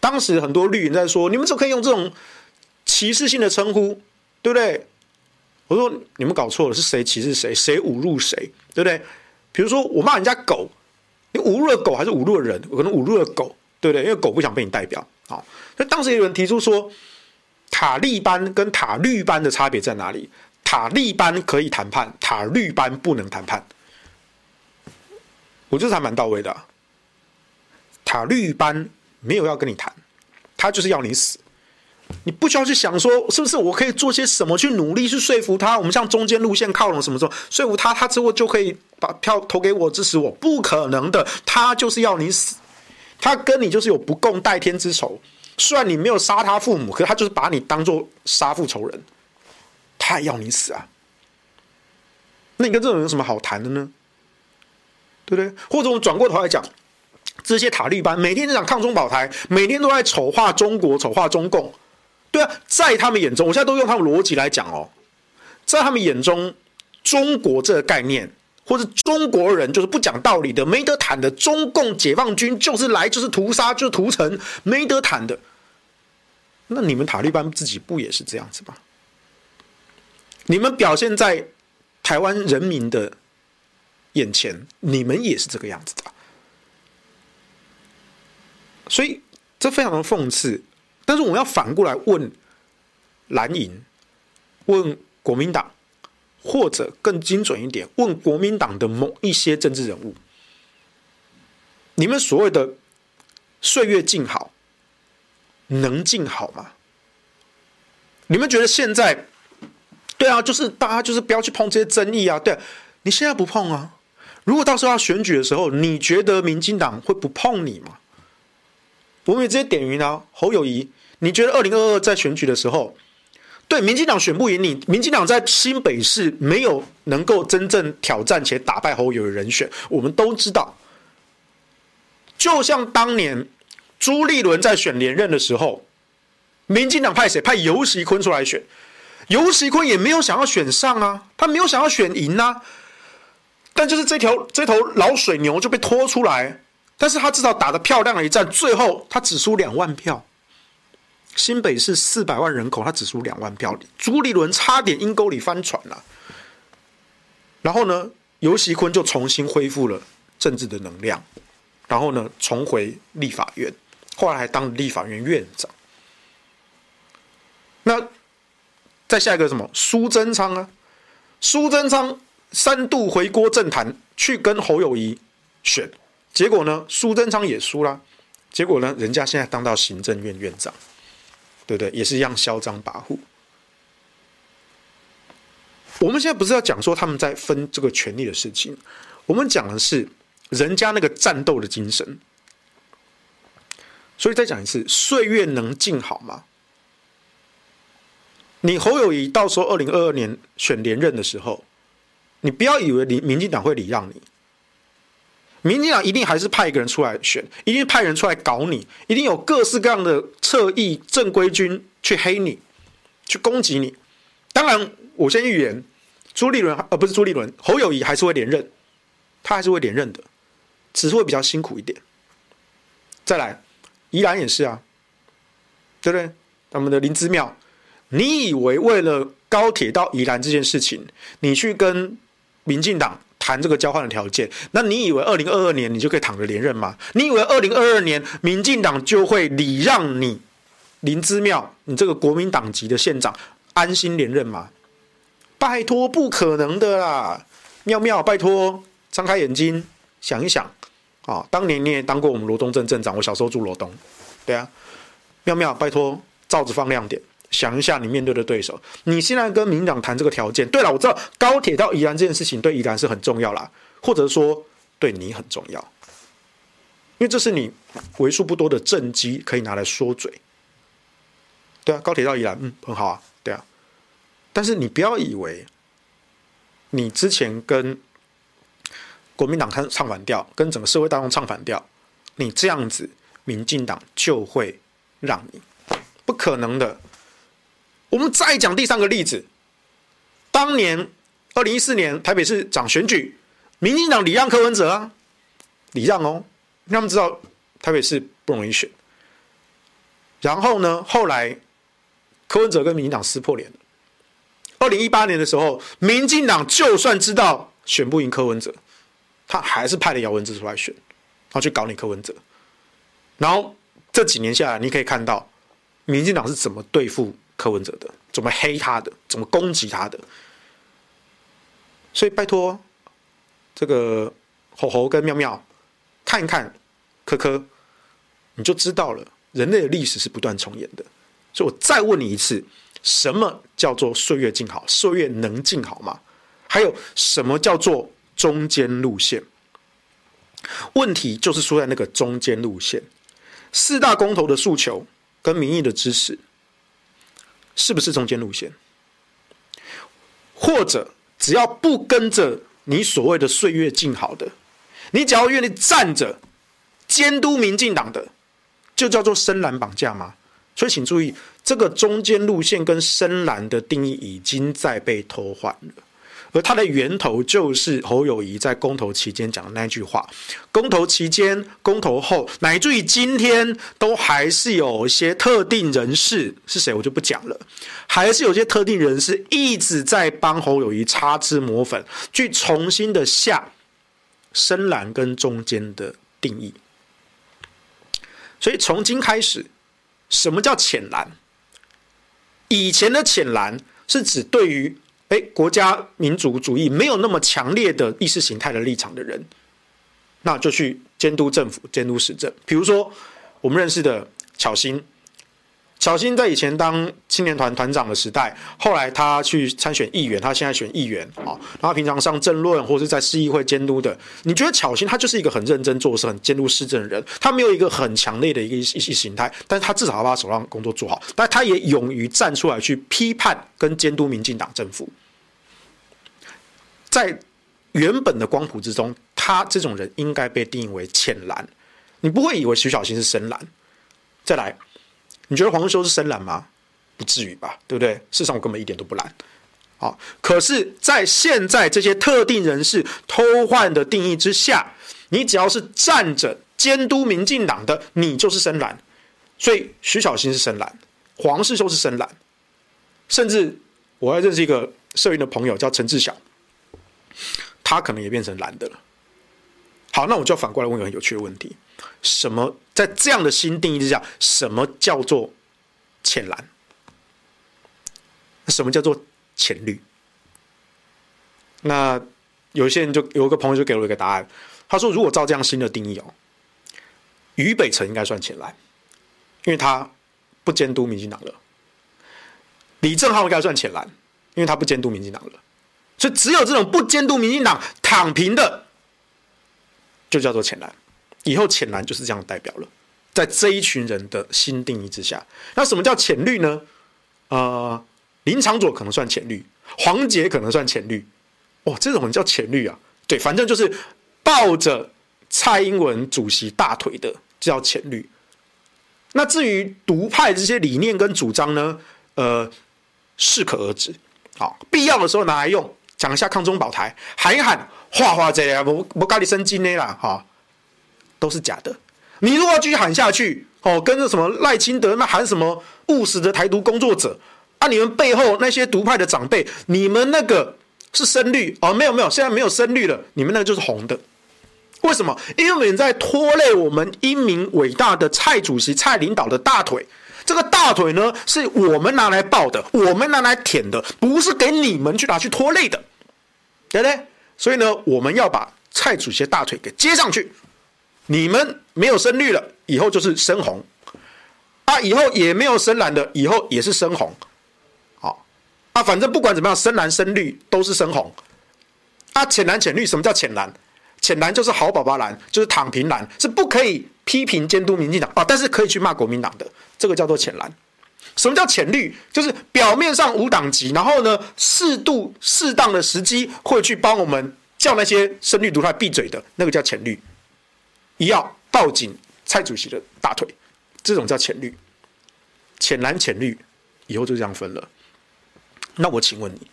Speaker 1: 当时很多绿营在说，你们怎么可以用这种歧视性的称呼，对不对？我说你们搞错了，是谁歧视谁，谁侮辱谁，对不对？比如说我骂人家狗，你侮辱了狗还是侮辱了人？我可能侮辱了狗，对不对？因为狗不想被你代表。好，那当时有人提出说，塔利班跟塔绿班的差别在哪里？塔利班可以谈判，塔绿班不能谈判。我觉得还蛮到位的。塔绿班没有要跟你谈，他就是要你死。你不需要去想说是不是我可以做些什么去努力去说服他，我们向中间路线靠拢，什么时候说服他，他之后就可以把票投给我支持我？不可能的，他就是要你死，他跟你就是有不共戴天之仇。虽然你没有杀他父母，可他就是把你当做杀父仇人，他也要你死啊！那你跟这种人有什么好谈的呢？对不对？或者我们转过头来讲，这些塔利班每天在讲抗中保台，每天都在丑化中国、丑化中共。对啊，在他们眼中，我现在都用他们逻辑来讲哦，在他们眼中，中国这个概念，或者中国人就是不讲道理的、没得谈的，中共解放军就是来就是屠杀就是屠城，没得谈的。那你们塔利班自己不也是这样子吗？你们表现在台湾人民的眼前，你们也是这个样子的。所以这非常的讽刺。但是我们要反过来问蓝营，问国民党，或者更精准一点，问国民党的某一些政治人物：你们所谓的岁月静好，能静好吗？你们觉得现在，对啊，就是大家就是不要去碰这些争议啊。对，你现在不碰啊，如果到时候要选举的时候，你觉得民进党会不碰你吗？我们直接点名啊，侯友宜。你觉得二零二二在选举的时候，对民进党选不赢你，民进党在新北市没有能够真正挑战且打败侯友的人选，我们都知道。就像当年朱立伦在选连任的时候，民进党派谁？派游锡堃出来选，游锡堃也没有想要选上啊，他没有想要选赢啊，但就是这条这头老水牛就被拖出来，但是他至少打得漂亮的一战，最后他只输两万票。新北市四百万人口，他只输两万票，朱立伦差点阴沟里翻船了。然后呢，游锡堃就重新恢复了政治的能量，然后呢，重回立法院，后来还当立法院院长。那再下一个什么？苏贞昌啊，苏贞昌三度回锅政坛，去跟侯友宜选，结果呢，苏贞昌也输了。结果呢，人家现在当到行政院院长。对不对？也是一样嚣张跋扈。我们现在不是要讲说他们在分这个权力的事情，我们讲的是人家那个战斗的精神。所以再讲一次，岁月能静好吗？你侯友宜到时候二零二二年选连任的时候，你不要以为你民进党会礼让你。民进党一定还是派一个人出来选，一定派人出来搞你，一定有各式各样的侧翼正规军去黑你，去攻击你。当然，我先预言，朱立伦呃不是朱立伦，侯友谊还是会连任，他还是会连任的，只是会比较辛苦一点。再来，宜兰也是啊，对不对？他们的林姿妙，你以为为了高铁到宜兰这件事情，你去跟民进党？谈这个交换的条件，那你以为二零二二年你就可以躺着连任吗？你以为二零二二年民进党就会礼让你林之妙，你这个国民党籍的县长安心连任吗？拜托，不可能的啦！妙妙，拜托，张开眼睛想一想啊！当年你也当过我们罗东镇镇长，我小时候住罗东，对啊。妙妙，拜托，罩子放亮点，想一下你面对的对手。你现在跟民党谈这个条件，对了，我知道高铁到宜兰这件事情对宜兰是很重要啦，或者说对你很重要，因为这是你为数不多的政绩可以拿来说嘴。对啊，高铁到宜兰，嗯，很好啊，对啊。但是你不要以为，你之前跟国民党唱唱反调，跟整个社会大众唱反调，你这样子，民进党就会让你，不可能的。我们再讲第三个例子，当年二零一四年台北市长选举，民进党礼让柯文哲啊，礼让哦，让他们知道台北市不容易选。然后呢，后来。柯文哲跟民进党撕破脸。二零一八年的时候，民进党就算知道选不赢柯文哲，他还是派了姚文智出来选，然后去搞你柯文哲。然后这几年下来，你可以看到民进党是怎么对付柯文哲的，怎么黑他的，怎么攻击他的。所以拜托这个猴猴跟妙妙看一看柯柯，你就知道了，人类的历史是不断重演的。所以我再问你一次，什么叫做岁月静好？岁月能静好吗？还有什么叫做中间路线？问题就是出在那个中间路线。四大公投的诉求跟民意的支持，是不是中间路线？或者只要不跟着你所谓的岁月静好的，你只要愿意站着监督民进党的，就叫做深蓝绑架吗？所以，请注意，这个中间路线跟深蓝的定义已经在被偷换了，而它的源头就是侯友宜在公投期间讲的那句话。公投期间、公投后，乃至于今天，都还是有一些特定人士是谁，我就不讲了，还是有些特定人士一直在帮侯友宜擦脂抹粉，去重新的下深蓝跟中间的定义。所以，从今开始。什么叫浅蓝？以前的浅蓝是指对于诶国家民族主义没有那么强烈的意识形态的立场的人，那就去监督政府、监督市政。比如说我们认识的巧芯。巧芯在以前当青年团团长的时代，后来他去参选议员，他现在选议员啊。然后平常上政论或是在市议会监督的，你觉得巧芯他就是一个很认真做事、很监督市政的人？他没有一个很强烈的一个意识形态，但是他至少要把手上工作做好。但他也勇于站出来去批判跟监督民进党政府。在原本的光谱之中，他这种人应该被定义为浅蓝。你不会以为徐小新是深蓝。再来。你觉得黄修是深蓝吗？不至于吧，对不对？事实上，我根本一点都不蓝。好，可是，在现在这些特定人士偷换的定义之下，你只要是站着监督民进党的，你就是深蓝。所以，徐小新是深蓝，黄世修是深蓝，甚至我还认识一个社运的朋友叫陈志晓，他可能也变成蓝的了。好，那我就反过来问一个很有趣的问题。什么在这样的新定义之下，什么叫做浅蓝？什么叫做浅绿？那有些人就有一个朋友就给了我一个答案，他说：“如果照这样新的定义哦，于北辰应该算浅蓝，因为他不监督民进党了；李正浩应该算浅蓝，因为他不监督民进党了。所以只有这种不监督民进党躺平的，就叫做浅蓝。”以后浅蓝就是这样代表了，在这一群人的新定义之下，那什么叫浅绿呢？呃，林长佐可能算浅绿，黄杰可能算浅绿，哦，这种人叫浅绿啊。对，反正就是抱着蔡英文主席大腿的叫浅绿。那至于独派这些理念跟主张呢，呃，适可而止，好，必要的时候拿来用，讲一下抗中保台，喊一喊，画画这样，我我咖喱生金的啦，哈。都是假的。你如果继续喊下去，哦，跟着什么赖清德那喊什么务实的台独工作者啊，你们背后那些独派的长辈，你们那个是深绿哦，没有没有，现在没有深绿了，你们那个就是红的。为什么？因为你在拖累我们英明伟大的蔡主席、蔡领导的大腿，这个大腿呢，是我们拿来抱的，我们拿来舔的，不是给你们去拿去拖累的，对不对？所以呢，我们要把蔡主席的大腿给接上去。你们没有深绿了，以后就是深红，啊，以后也没有深蓝的，以后也是深红，好，啊，反正不管怎么样，深蓝深绿都是深红，啊，浅蓝浅绿，什么叫浅蓝？浅蓝就是好宝宝蓝，就是躺平蓝，是不可以批评监督民进党啊，但是可以去骂国民党的，这个叫做浅蓝。什么叫浅绿？就是表面上无党籍，然后呢，适度适当的时机会去帮我们叫那些深绿独派闭嘴的，那个叫浅绿。一样抱紧蔡主席的大腿，这种叫浅绿。浅蓝浅绿，以后就这样分了。那我请问你，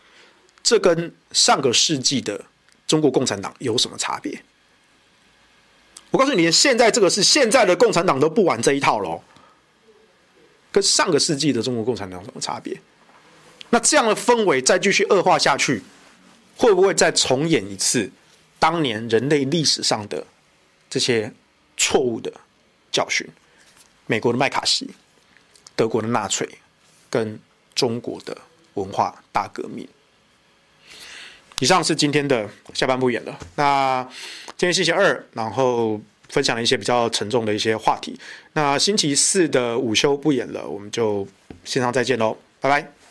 Speaker 1: 这跟上个世纪的中国共产党有什么差别？我告诉你，现在这个是现在的共产党都不玩这一套喽。跟上个世纪的中国共产党有什么差别？那这样的氛围再继续恶化下去，会不会再重演一次当年人类历史上的这些错误的教训？美国的麦卡锡、德国的纳粹，跟中国的文化大革命。以上是今天的下半部演了。那今天星期二，然后分享了一些比较沉重的一些话题。那星期四的午休不演了，我们就线上再见喽，拜拜。